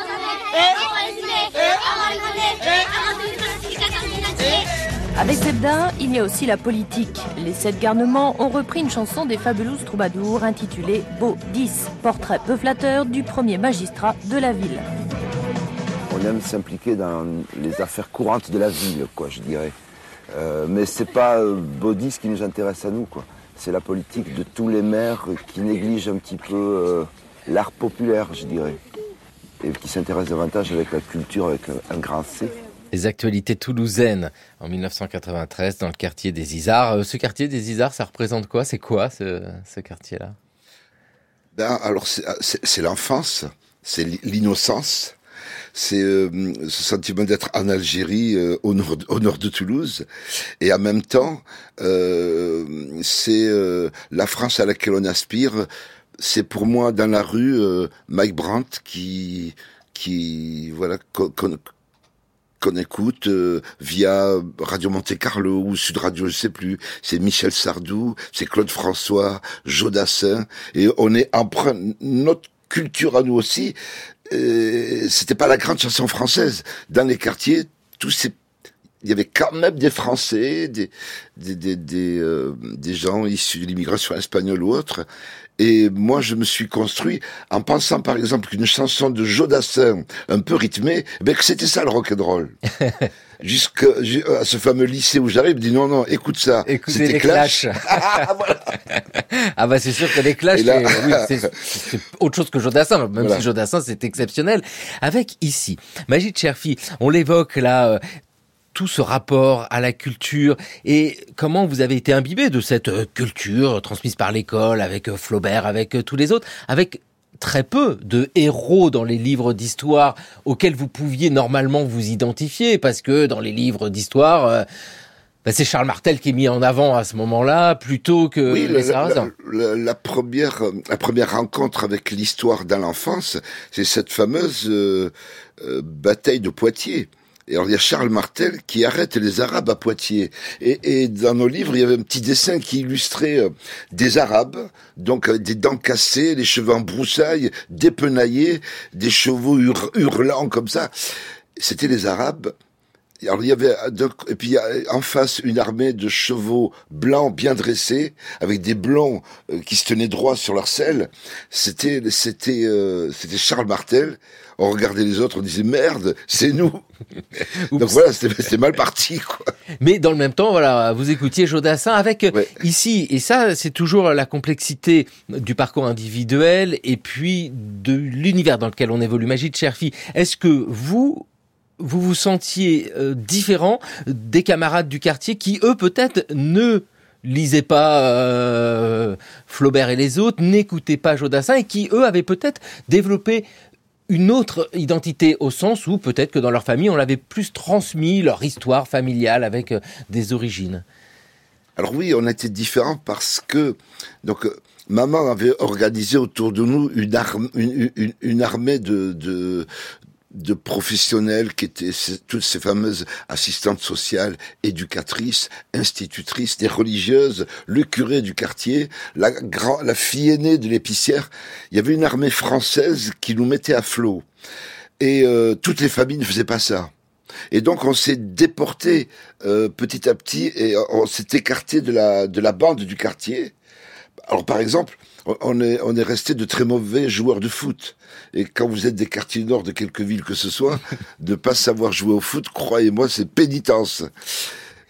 Avec Zebda, il y a aussi la politique. Les sept garnements ont repris une chanson des Fabulous Troubadours intitulée Beau 10, portrait peu flatteur du premier magistrat de la ville.
On aime s'impliquer dans les affaires courantes de la ville, quoi, je dirais. Euh, mais c'est pas euh, Baudis qui nous intéresse à nous. C'est la politique de tous les maires qui négligent un petit peu euh, l'art populaire, je dirais. Et qui s'intéressent davantage avec la culture, avec un, grand C.
Les actualités toulousaines en 1993 dans le quartier des Isards. Euh, Ce quartier des Isards, ça représente quoi? C'est quoi ce, ce quartier-là?
Ben, alors, c'est c'est l'enfance, c'est l'i- l'innocence, c'est euh, ce sentiment d'être en Algérie, euh, au, nord, au nord de Toulouse, et en même temps, euh, c'est euh, la France à laquelle on aspire. C'est pour moi dans la rue euh, Mike Brandt qui, qui voilà, qu'on qu'on écoute euh, via Radio Monte Carlo ou Sud Radio, je sais plus. C'est Michel Sardou, c'est Claude François, Jodassin, et on est emprunt. Notre culture à nous aussi. Euh, C'était pas la grande chanson française. Dans les quartiers, tous ces il y avait quand même des Français, des des des des, euh, des gens issus de l'immigration espagnole ou autre. Et moi, je me suis construit en pensant, par exemple, qu'une chanson de Jodassin, un peu rythmée, ben que c'était ça le rock and roll. Jusqu'à à ce fameux lycée où j'arrive, dit non non, écoute ça,
Écoutez les
Clash.
Clash. ah bah c'est sûr que les Clash,
là-
c'est oui, c'est- c'est autre chose que Jodassin, même
Voilà.
si Jodassin c'est exceptionnel. Avec ici, Magie de Cherfi, on l'évoque là. Tout ce rapport à la culture et comment vous avez été imbibé de cette euh, culture transmise par l'école avec euh, Flaubert, avec euh, tous les autres, avec très peu de héros dans les livres d'histoire auxquels vous pouviez normalement vous identifier parce que dans les livres d'histoire euh, bah, c'est Charles Martel qui est mis en avant à ce moment-là plutôt que
Oui,
les
la, la,
Sarrasins.
la- la première, la première rencontre avec l'histoire dans l'enfance, c'est cette fameuse euh, euh, bataille de Poitiers. Et il y a Charles Martel qui arrête les Arabes à Poitiers. Et, et dans nos livres, il y avait un petit dessin qui illustrait euh, des Arabes, donc des dents cassées, les cheveux en broussailles, dépenaillés, des chevaux hur- hurlants comme ça. C'était les Arabes. Alors il y avait euh, et puis a en face une armée de chevaux blancs bien dressés avec des blonds euh, qui se tenaient droit sur leur selle. C'était c'était euh, c'était Charles Martel. On regardait les autres, on disait merde, c'est nous. donc voilà, c'était mal parti quoi.
Mais dans le même temps, voilà, vous écoutiez Jodassin avec euh, ici, et ça, c'est toujours la complexité du parcours individuel et puis de l'univers dans lequel on évolue. Magie de Cherfi, est-ce que vous, vous vous sentiez euh, différent des camarades du quartier qui, eux, peut-être ne lisaient pas euh, Flaubert et les autres, n'écoutaient pas Jodassin et qui, eux, avaient peut-être développé une autre identité au sens où peut-être que dans leur famille on l'avait plus transmis leur histoire familiale avec euh, des origines.
Alors oui, on était différents parce que donc euh, maman avait organisé autour de nous une, armée de, de de professionnels qui étaient toutes ces fameuses assistantes sociales, éducatrices, institutrices, des religieuses, le curé du quartier, la fille aînée de l'épicière. Il y avait une armée française qui nous mettait à flot. Et euh, toutes les familles ne faisaient pas ça. Et donc on s'est déporté euh, petit à petit et on s'est écarté de la de la bande du quartier. Alors par exemple, on- est on est resté de très mauvais joueurs de foot. Et quand vous êtes des quartiers nord de quelque ville que ce soit, de pas savoir jouer au foot, croyez-moi, c'est pénitence.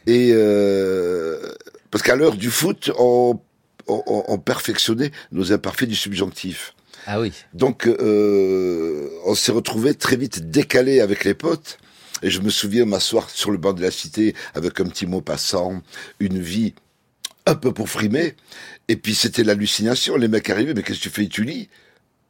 Et euh, parce qu'à l'heure du foot, on, on, on perfectionnait nos imparfaits du subjonctif.
Ah oui.
Donc, euh, on s'est retrouvé très vite décalé avec les potes. Et je me souviens m'asseoir sur le banc de la cité avec un petit mot passant, une vie un peu pour frimer. Et puis c'était l'hallucination. Les mecs arrivaient, mais qu'est-ce que tu fais Tu lis?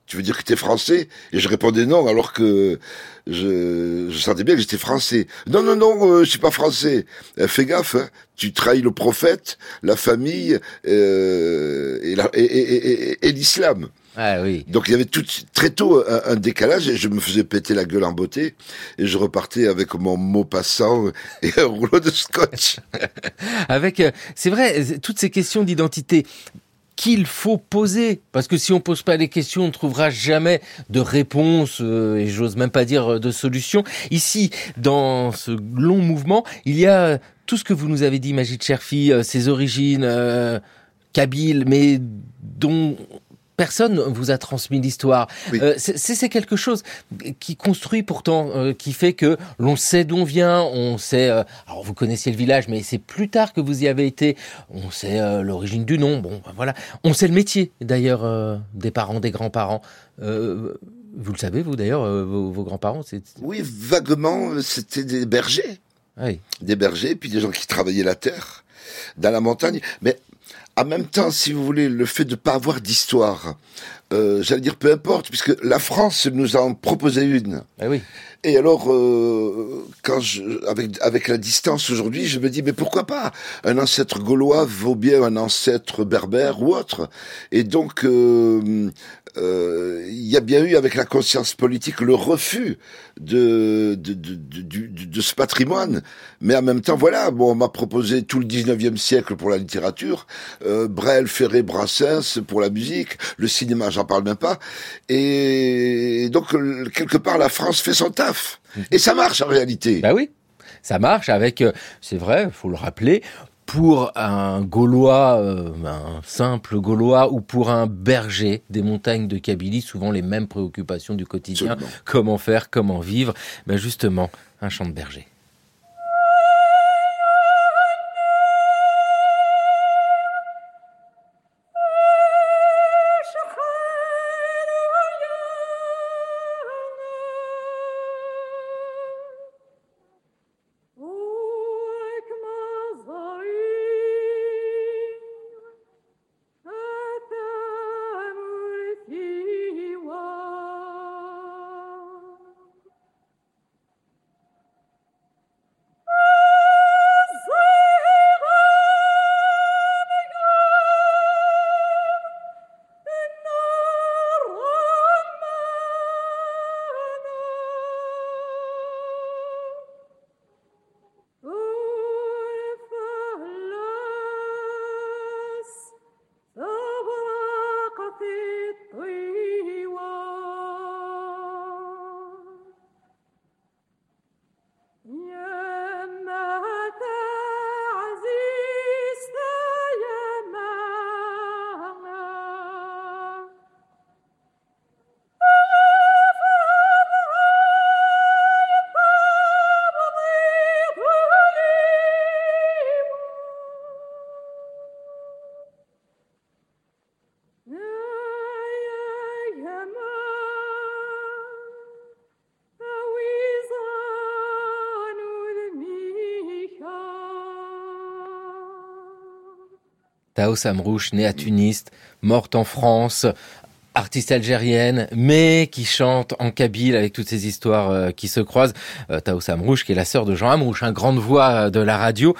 Tu veux dire que t'es français? Et je répondais non, alors que je, sentais bien que j'étais français. Non, non, non, euh, je suis pas français. Euh, fais gaffe, hein, tu trahis le prophète, la famille euh, et l'islam.
Ah oui.
Donc il y avait tout très tôt un, un décalage et je me faisais péter la gueule en beauté et je repartais avec mon mot passant et un rouleau de scotch.
Avec, euh, c'est vrai, toutes ces questions d'identité qu'il faut poser, parce que si on pose pas les questions, on ne trouvera jamais de réponse euh, et j'ose même pas dire euh, de solution. Ici, dans ce long mouvement, il y a tout ce que vous nous avez dit, Magid Cherfi, euh, ses origines euh, kabyles, mais dont personne vous a transmis l'histoire. Euh, c'est quelque chose qui construit pourtant, euh, qui fait que l'on sait d'où on vient, on sait. euh, alors vous connaissiez le village, mais c'est plus tard que vous y avez été. On sait l'origine du nom. Bon, ben voilà. On sait le métier d'ailleurs des parents, des grands-parents. Vous le savez, vous d'ailleurs, vos, vos grands-parents, c'est.
Oui, vaguement, c'était des bergers.
Oui.
Des bergers, puis des gens qui travaillaient la terre dans la montagne. Mais en même temps, si vous voulez, le fait de pas avoir d'histoire, euh, j'allais dire peu importe, puisque la France nous en proposait une.
Oui.
Et alors, euh, quand je, avec, avec la distance aujourd'hui, je me dis, mais pourquoi pas? Un ancêtre gaulois vaut bien un ancêtre berbère ou autre. Et donc, euh, euh, il y a bien eu avec la conscience politique le refus de de, de, de, de ce patrimoine, mais en même temps, voilà, bon, on m'a proposé tout le 19e siècle pour la littérature, euh, Brel, Ferré, Brassens pour la musique, le cinéma, j'en parle même pas, et donc quelque part la France fait son taf, et ça marche en réalité.
Bah oui ça marche avec, euh, c'est vrai, faut le rappeler, pour un Gaulois, euh, un simple Gaulois, ou pour un berger des montagnes de Kabylie, souvent les mêmes préoccupations du quotidien. Comment faire, comment vivre? Ben Justement, un chant de berger. Taos Amrouche, née à Tunis, morte en France, artiste algérienne, mais qui chante en kabyle avec toutes ces histoires euh, qui se croisent. Euh, Taos Amrouche, qui est la sœur de Jean Amrouche, un grande voix de la radio.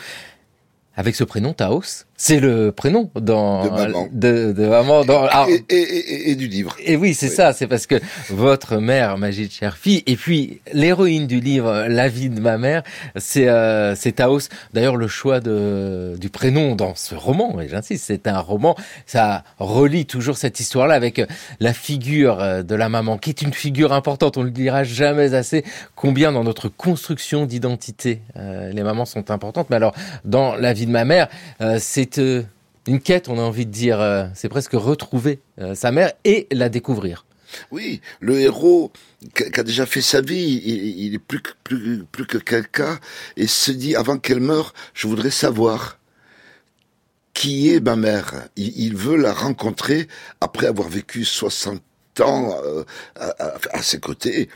Avec ce prénom, Taos, c'est le prénom dans
de maman,
de, de maman dans,
et, et, et, et, du livre.
Et oui, c'est ça. C'est parce que votre mère, Magid Cherfi, et puis l'héroïne du livre, La vie de ma mère, c'est euh, c'est Taos. D'ailleurs, le choix de du prénom dans ce roman, et j'insiste, c'est un roman. Ça relie toujours cette histoire-là avec la figure euh, de la maman, qui est une figure importante. On ne le dira jamais assez. Combien dans notre construction d'identité, euh, les mamans sont importantes. Mais alors, dans La vie de ma mère, euh, c'est euh, une quête, on a envie de dire. Euh, c'est presque retrouver euh, sa mère et la découvrir.
Oui, le héros qui a déjà fait sa vie, il, est plus que, plus, plus que quelqu'un et se dit avant qu'elle meure, je voudrais savoir qui est ma mère. Il, veut la rencontrer après avoir vécu 60 ans à, ses côtés.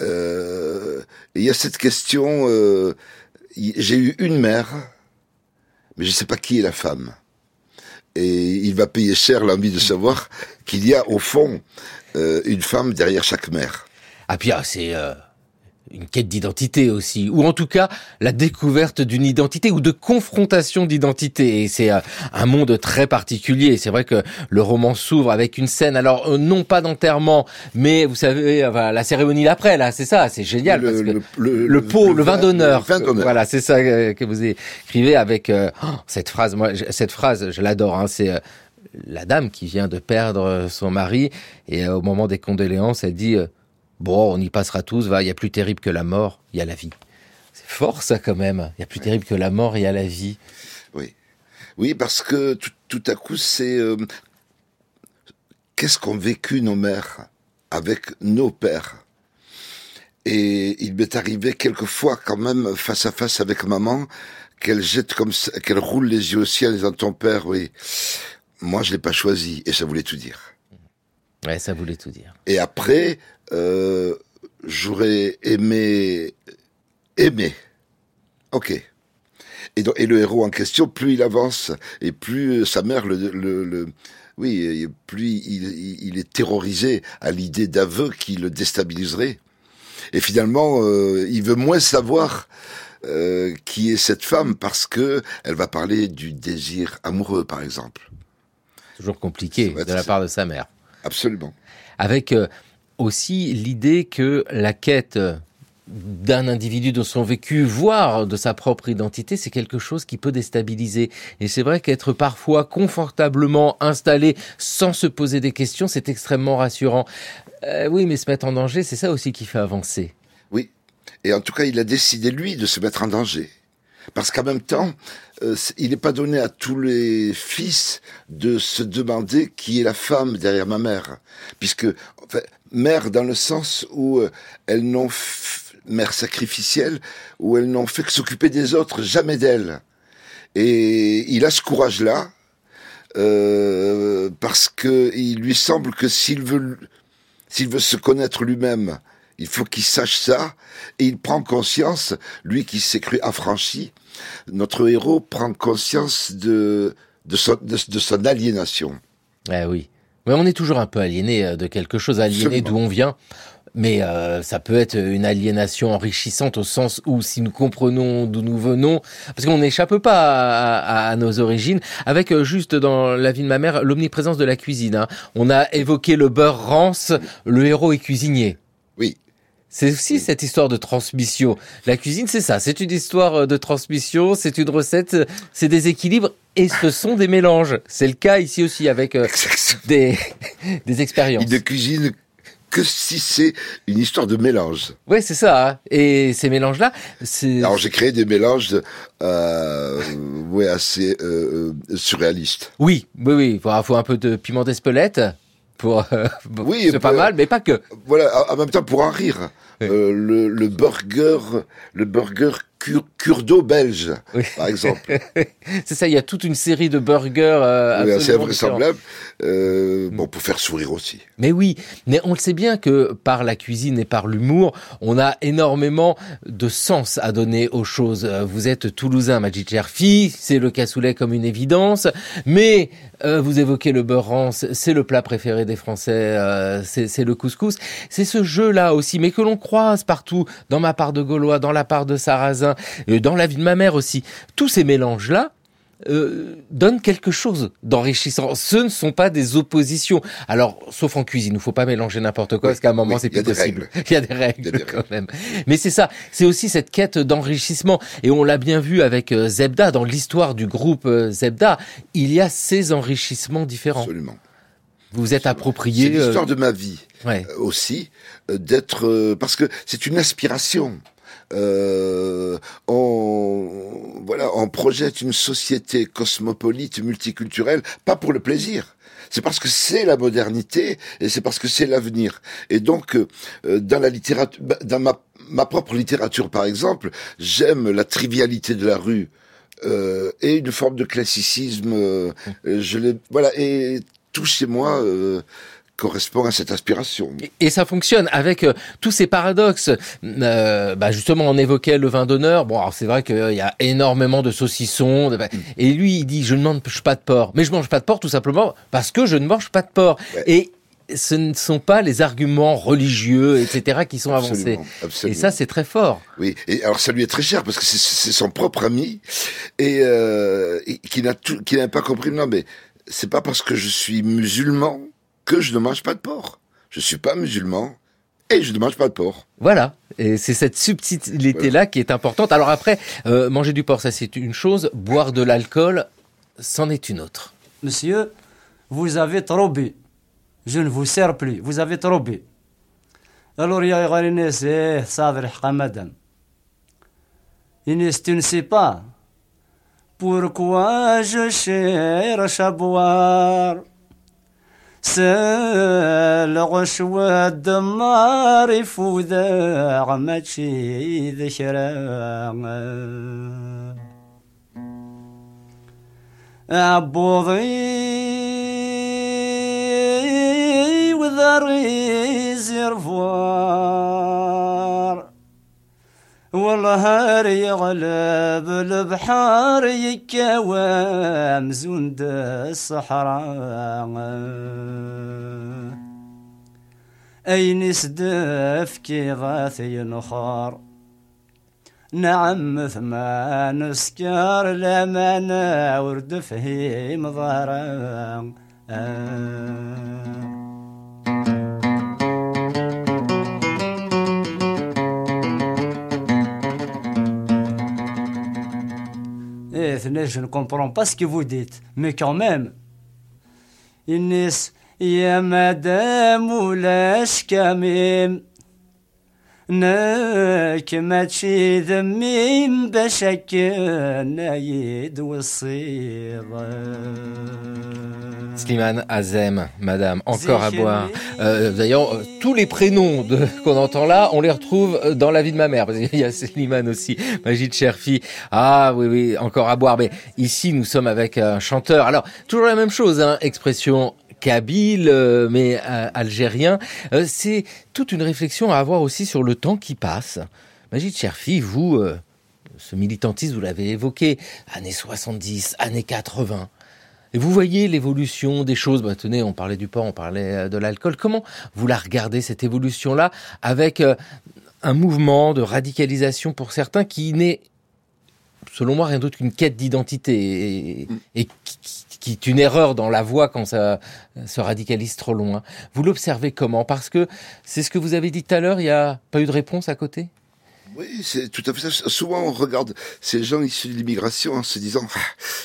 il y a cette question, j'ai eu une mère, mais je ne sais pas qui est la femme. Et il va payer cher l'envie de savoir qu'il y a au fond euh, une femme derrière chaque mère.
Ah puis ah, c'est euh, une quête d'identité aussi, ou en tout cas la découverte d'une identité ou de confrontation d'identité. Et c'est euh, un monde très particulier. C'est vrai que le roman s'ouvre avec une scène, alors euh, non pas d'enterrement, mais vous savez, la cérémonie d'après, là, c'est ça, c'est génial. Le, parce que le, le, pot, le, vin d'honneur. Voilà, c'est ça que vous écrivez avec euh, oh, cette phrase. Moi, cette phrase, je l'adore. Hein, c'est la dame qui vient de perdre son mari et au moment des condoléances, elle dit Bon, on y passera tous, va, il y a plus terrible que la mort, il y a la vie. C'est fort ça quand même. Il y a plus terrible que la mort, il y a la vie.
Oui. Oui, parce que tout, à coup, c'est euh, qu'est-ce qu'ont vécu nos mères avec nos pères? Et il m'est arrivé quelquefois quand même face à face avec maman qu'elle jette comme ça, qu'elle roule les yeux au ciel en disant ton père, oui. Moi, je l'ai pas choisi et ça voulait tout dire.
Ouais, ça voulait tout dire.
Et après, euh, j'aurais aimé aimer. Ok. Et, donc, et le héros en question, plus il avance et plus sa mère le, le, le oui, plus il, il, est terrorisé à l'idée d'aveu qui le déstabiliserait. Et finalement, euh, il veut moins savoir euh, qui est cette femme parce que elle va parler du désir amoureux, par exemple.
Toujours compliqué de la part de sa mère.
Absolument.
Avec euh, aussi l'idée que la quête d'un individu de son vécu, voire de sa propre identité, c'est quelque chose qui peut déstabiliser. Et c'est vrai qu'être parfois confortablement installé sans se poser des questions, c'est extrêmement rassurant. Euh, oui, mais se mettre en danger, c'est ça aussi qui fait avancer.
Oui. Et en tout cas, il a décidé, lui, de se mettre en danger. Parce qu'en même temps, euh, il n'est pas donné à tous les fils de se demander qui est la femme derrière ma mère. Puisque, mère dans le sens où euh, elles n'ont mère sacrificielle, où elles n'ont fait que s'occuper des autres, jamais d'elles. Et il a ce courage-là, euh, parce que il lui semble que s'il veut, s'il veut se connaître lui-même, il faut qu'il sache ça, et il prend conscience, lui qui s'est cru affranchi, notre héros prend conscience de, de, son, de, son aliénation.
Eh oui. Mais on est toujours un peu aliéné euh, de quelque chose, aliéné d'où on vient mais euh, ça peut être une aliénation enrichissante au sens où si nous comprenons d'où nous venons, parce qu'on n'échappe pas à, nos origines, avec euh, juste dans la vie de ma mère l'omniprésence de la cuisine. Hein. On a évoqué le beurre rance, le héros est cuisinier.
Oui.
C'est aussi cette histoire de transmission. La cuisine, c'est ça. C'est une histoire euh, de transmission, c'est une recette, c'est des équilibres et ce sont des mélanges. C'est le cas ici aussi avec des, des expériences.
De cuisine que si c'est une histoire de mélange.
Ouais, c'est ça. Hein. Et ces mélanges-là, c'est.
Alors j'ai créé des mélanges, euh, ouais, assez euh, euh, surréalistes.
Oui, oui, oui. Il faut un peu de piment d'Espelette pour. Euh, oui, c'est pas mal, mais pas que.
Voilà, en même temps pour en rire. Euh, le, le burger, le burger curdo belge, par exemple.
c'est ça, il y a toute une série de burgers euh,
oui, assez euh, bon, pour faire sourire aussi.
Mais oui, mais on le sait bien que par la cuisine et par l'humour, on a énormément de sens à donner aux choses. Euh, vous êtes toulousain, Majid Cherfi, c'est le cassoulet comme une évidence, mais euh, vous évoquez le beurre rance, c'est le plat préféré des Français, euh, c'est le couscous. C'est ce jeu-là aussi, mais que l'on croise partout, dans ma part de Gaulois, dans la part de Sarrasin, euh, dans la vie de ma mère aussi. Tous ces mélanges-là, euh, donnent quelque chose d'enrichissant. Ce ne sont pas des oppositions. Alors, sauf en cuisine, il ne faut pas mélanger n'importe quoi, parce qu'à un moment, c'est plus possible. Il y a des règles quand même. Mais c'est ça, c'est aussi cette quête d'enrichissement. Et on l'a bien vu avec euh, Zebda, dans l'histoire du groupe euh, Zebda, il y a ces enrichissements différents.
Absolument.
Vous êtes approprié.
C'est l'histoire de ma vie aussi, d'être parce que c'est une aspiration euh, on, voilà, on projette une société cosmopolite, multiculturelle, pas pour le plaisir. C'est parce que c'est la modernité et c'est parce que c'est l'avenir. Et donc, euh, dans la littérature, bah, dans ma, ma propre littérature, par exemple, j'aime la trivialité de la rue. Euh, et une forme de classicisme. Euh, je l'ai, voilà, et tout chez moi euh, correspond à cette aspiration.
Et, ça fonctionne avec euh, tous ces paradoxes. Euh, bah justement, on évoquait le vin d'honneur. Bon, alors c'est vrai qu'il y a énormément de saucissons. Mm. Et lui, il dit, je ne mange pas de porc. Mais je mange pas de porc tout simplement parce que je ne mange pas de porc. Et ce ne sont pas les arguments religieux, etc., qui sont avancés. Et ça, c'est très fort.
Oui. Et alors, ça lui est très cher parce que c'est son propre ami et, euh, et qui n'a qui n'a pas compris. Non, mais c'est pas parce que je suis musulman que je ne mange pas de porc. Je suis pas musulman et je ne mange pas de porc.
Voilà, et c'est cette subtilité-là qui est importante. Alors après, euh, manger du porc, ça c'est une chose, boire de l'alcool, c'en est une autre.
Monsieur, vous avez trop bu. Je ne vous sers plus, vous avez trop bu. Alors, il y a madame. tu ne sais pas pourquoi je cherche à boire? سالغش والدمار يفوذا ماشي ذكرى عبوضي وذري زرفوار والله يغلب البحار يكوام زند الصحراء. أين سدف كي غاثي نخار. نعم ثما نسكر لما نورد فهيم ظهرا آه Eh, je ne comprends pas ce que vous dites, mais quand même. Inis, ya madame ou ناك ماشي ذميم باش نايد والصيغه
Slimane Azem, madame, encore à boire. Euh, D'ailleurs, euh, tous les prénoms de- qu'on entend là, on les retrouve euh, dans la vie de ma mère. Parce qu'il y a Slimane aussi, Magid Cherfi. Ah oui, oui, encore à boire. Mais ici, nous sommes avec un chanteur. Alors, toujours la même chose, hein, expression kabyle, euh, mais euh, algérien. Euh, C'est toute une réflexion à avoir aussi sur le temps qui passe. Magid Cherfi, vous, euh, ce militantisme, vous l'avez évoqué, années 70, années 80. Et vous voyez l'évolution des choses. Bah, tenez, on parlait du porc, on parlait de l'alcool. Comment vous la regardez, cette évolution-là, avec un mouvement de radicalisation pour certains qui n'est, selon moi, rien d'autre qu'une quête d'identité et, et qui, qui- est une erreur dans la voie quand ça se radicalise trop loin. Vous l'observez comment? Parce que c'est ce que vous avez dit tout à l'heure, il n'y a pas eu de réponse à côté?
Oui, c'est tout à fait ça. Souvent, on regarde ces gens issus de l'immigration en se disant, Ah,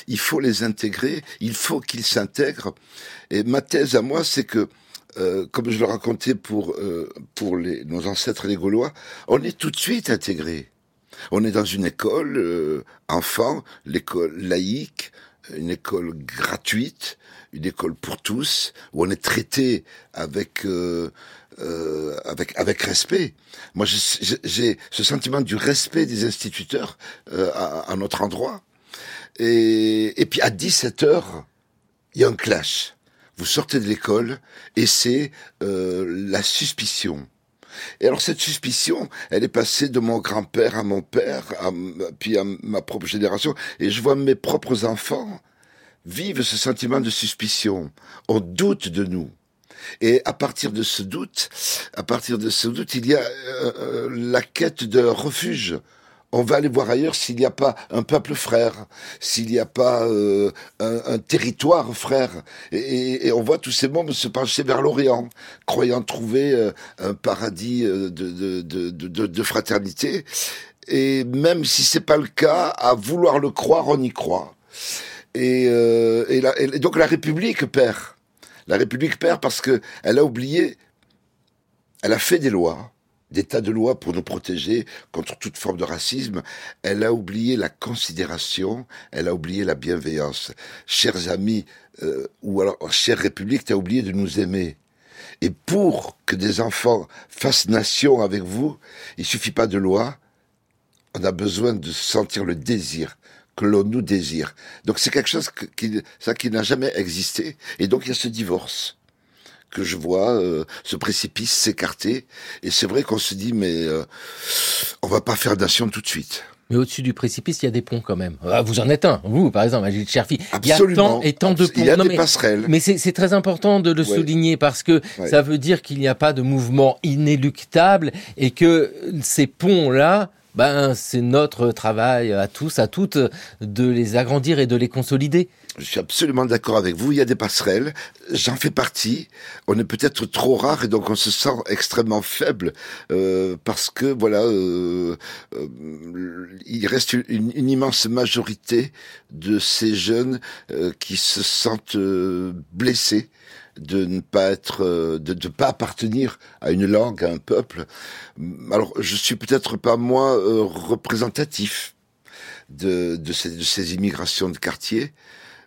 il faut les intégrer, il faut qu'ils s'intègrent. Et ma thèse à moi, c'est que, euh, comme je le racontais pour euh, pour les, nos ancêtres les Gaulois, on est tout de suite intégrés. On est dans une école euh, enfant, l'école laïque, une école gratuite, une école pour tous, où on est traité avec euh, euh, avec avec respect. Moi, j'ai- ce sentiment du respect des instituteurs euh, à, à notre endroit. Et, et puis à 17 heures, il y a un clash. Vous sortez de l'école et c'est euh, la suspicion. Et alors cette suspicion, elle est passée de mon grand-père à mon père, puis à ma propre génération, et je vois mes propres enfants vivre ce sentiment de suspicion. On doute de nous. Et à partir de ce doute, à partir de ce doute, il y a euh, euh, la quête de refuge. On va aller voir ailleurs s'il n'y a pas un peuple frère, s'il n'y a pas euh, un, territoire frère. Et, on voit tous ces membres se pencher vers l'Orient, croyant trouver euh, un paradis euh, de, fraternité. Et même si c'est pas le cas, à vouloir le croire, on y croit. Et, donc la République perd. La République perd parce que elle a oublié, elle a fait des lois, des tas de lois pour nous protéger contre toute forme de racisme. Elle a oublié la considération, elle a oublié la bienveillance. Chers amis, euh, ou alors chère République, tu as oublié de nous aimer. Et pour que des enfants fassent nation avec vous, il suffit pas de loi, on a besoin de sentir le désir que l'on nous désire. Donc c'est quelque chose qui, ça qui n'a jamais existé. Et donc il y a ce divorce que je vois, euh, ce précipice s'écarter. Et c'est vrai qu'on se dit, mais euh, on va pas faire nation tout de suite.
Mais au-dessus du précipice, il y a des ponts quand même. Ah, Vous en êtes un, vous, par exemple, Agile Cherfi. Il y a
Absolument.
tant et tant de ponts.
Il y a
Non,
des
mais,
passerelles.
Mais c'est c'est très important de le
Ouais.
souligner parce que
Ouais.
ça veut dire qu'il n'y a pas de mouvement inéluctable et que ces ponts-là, ben, c'est notre travail à tous, à toutes, de les agrandir et de les consolider.
Je suis absolument d'accord avec vous. Il y a des passerelles. J'en fais partie. On est peut-être trop rare et donc on se sent extrêmement faible euh, parce que voilà, euh, euh, il reste une, immense majorité de ces jeunes qui se sentent blessés de ne pas être, euh, de ne pas appartenir à une langue, à un peuple. Alors, je suis peut-être pas moi euh, représentatif de, de, ces, de ces immigrations de quartier.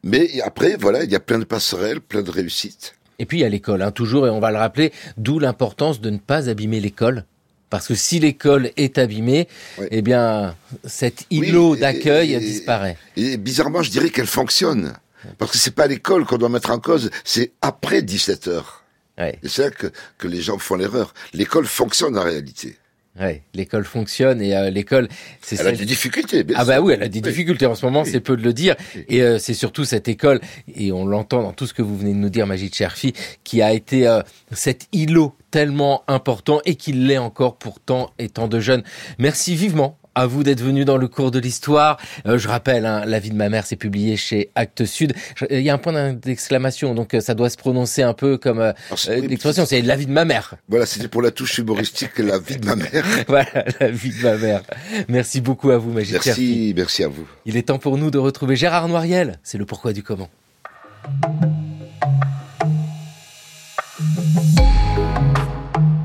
Mais après, voilà, il y a plein de passerelles, plein de réussites.
Et puis il y a l'école, hein, toujours, et on va le rappeler, d'où l'importance de ne pas abîmer l'école. Parce que si l'école est abîmée, eh bien, cet îlot
Oui,
d'accueil disparaît.
Et bizarrement, je dirais qu'elle fonctionne. Parce que c'est pas l'école qu'on doit mettre en cause, c'est après 17 heures.
Ouais.
Et c'est là que, que les gens font l'erreur. L'école fonctionne en réalité.
Ouais, l'école fonctionne et euh, l'école, c'est
Elle a des difficultés, bien
Ah bah oui, elle a des
Oui.
difficultés en ce moment,
Oui.
c'est peu de le dire. Et euh, c'est surtout cette école, et on l'entend dans tout ce que vous venez de nous dire, Magid Cherfi, qui a été euh, cet îlot tellement important et qui l'est encore pour tant et tant de jeunes. Merci vivement à vous d'être venu dans le cours de l'histoire. Euh, je rappelle, hein, La vie de ma mère, c'est publié chez Actes Sud. Je- Il y a un point d'exclamation, donc euh, ça doit se prononcer un peu comme euh, euh, l'expression, c'est La vie de ma mère.
Voilà, c'était pour la touche humoristique La vie de ma mère.
voilà, La vie de ma mère. Merci beaucoup à vous, Magic.
Merci, merci à vous.
Il est temps pour nous de retrouver Gérard Noiriel. C'est le pourquoi du comment.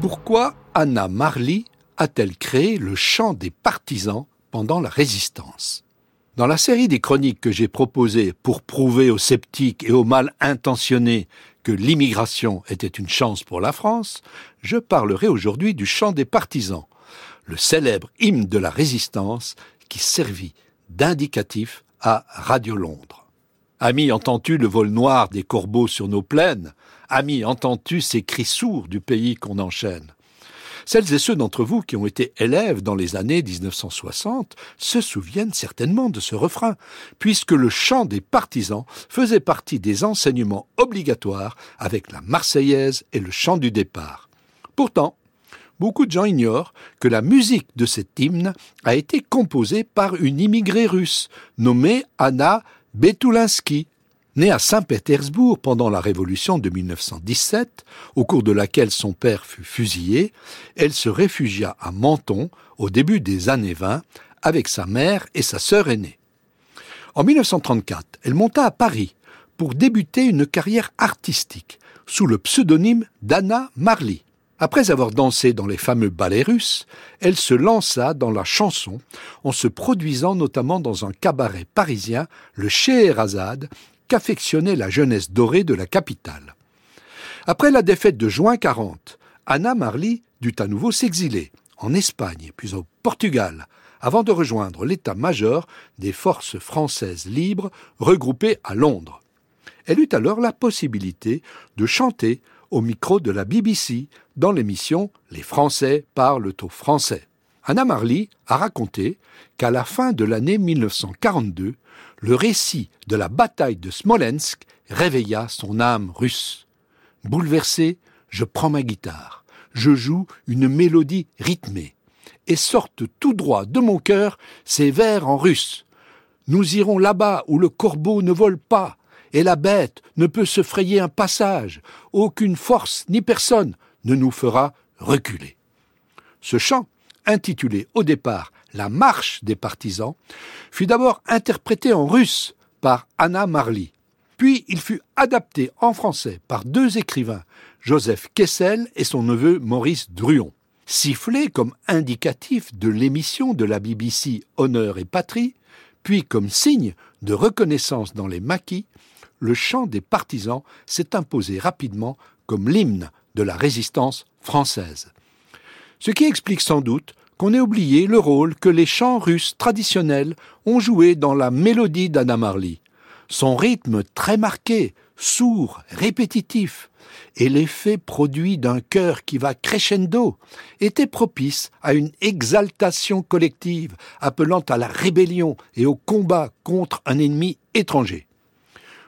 Pourquoi Anna Marly a-t-elle créé le chant des partisans pendant la résistance? Dans la série des chroniques que j'ai proposées pour prouver aux sceptiques et aux mal intentionnés que l'immigration était une chance pour la France, je parlerai aujourd'hui du chant des partisans, le célèbre hymne de la résistance qui servit d'indicatif à Radio Londres. Ami, entends-tu le vol noir des corbeaux sur nos plaines? Ami, entends-tu ces cris sourds du pays qu'on enchaîne? Celles et ceux d'entre vous qui ont été élèves dans les années 1960 se souviennent certainement de ce refrain, puisque le chant des partisans faisait partie des enseignements obligatoires avec la Marseillaise et le chant du départ. Pourtant, beaucoup de gens ignorent que la musique de cet hymne a été composée par une immigrée russe nommée Anna Betulinsky, née à Saint-Pétersbourg pendant la Révolution de 1917, au cours de laquelle son père fut fusillé, elle se réfugia à Menton au début des années 20 avec sa mère et sa sœur aînée. En 1934, elle monta à Paris pour débuter une carrière artistique sous le pseudonyme d'Anna Marly. Après avoir dansé dans les fameux ballets russes, elle se lança dans la chanson en se produisant notamment dans un cabaret parisien, le Scheherazade, qu'affectionnait la jeunesse dorée de la capitale. Après la défaite de juin 40, Anna Marly dut à nouveau s'exiler en Espagne puis au Portugal avant de rejoindre l'état-major des forces françaises libres regroupées à Londres. Elle eut alors la possibilité de chanter au micro de la BBC dans l'émission Les Français parlent au français. Anna Marly a raconté qu'à la fin de l'année 1942, le récit de la bataille de Smolensk réveilla son âme russe. Bouleversé, je prends ma guitare, je joue une mélodie rythmée, et sortent tout droit de mon cœur ces vers en russe. Nous irons là-bas où le corbeau ne vole pas, et la bête ne peut se frayer un passage, aucune force ni personne ne nous fera reculer. Ce chant, intitulé au départ La marche des partisans, fut d'abord interprété en russe par Anna Marly. Puis il fut adapté en français par deux écrivains, Joseph Kessel et son neveu Maurice Druon. Sifflé comme indicatif de l'émission de la BBC Honneur et Patrie, puis comme signe de reconnaissance dans les maquis, le chant des partisans s'est imposé rapidement comme l'hymne de la résistance française. Ce qui explique sans doute qu'on ait oublié le rôle que les chants russes traditionnels ont joué dans la mélodie d'Anna Marly. Son rythme très marqué, sourd, répétitif, et l'effet produit d'un chœur qui va crescendo était propice à une exaltation collective appelant à la rébellion et au combat contre un ennemi étranger.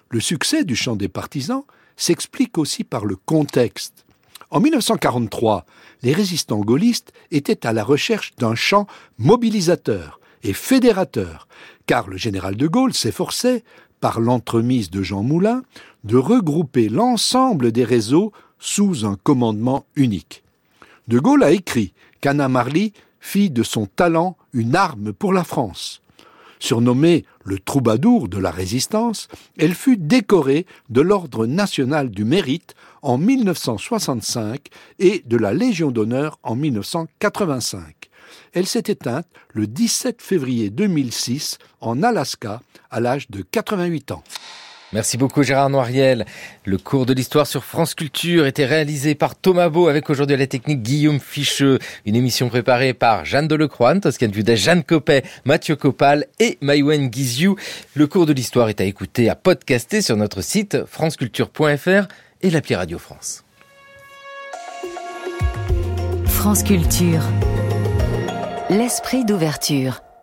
Le succès du chant des partisans s'explique aussi par le contexte. En 1943, les résistants gaullistes étaient à la recherche d'un chant mobilisateur et fédérateur, car le général de Gaulle s'efforçait, par l'entremise de Jean Moulin, de regrouper l'ensemble des réseaux sous un commandement unique. De Gaulle a écrit qu'Anna Marly fit de son talent une arme pour la France. Surnommée le troubadour de la résistance, elle fut décorée de l'Ordre national du mérite en 1965 et de la Légion d'honneur en 1985. Elle s'est éteinte le 17 février 2006 en Alaska à l'âge de 88 ans.
Merci beaucoup Gérard Noiriel. Le cours de l'histoire sur France Culture était réalisé par Thomas Beau avec aujourd'hui la technique Guillaume Ficheux. Une émission préparée par Jeanne Delecroix, Toscane Vudet, Jeanne Copet, Mathieu Copal et Maïwen Guiziou. Le cours de l'histoire est à écouter, à podcaster sur notre site franceculture.fr et l'appli Radio France.
France Culture. L'esprit d'ouverture.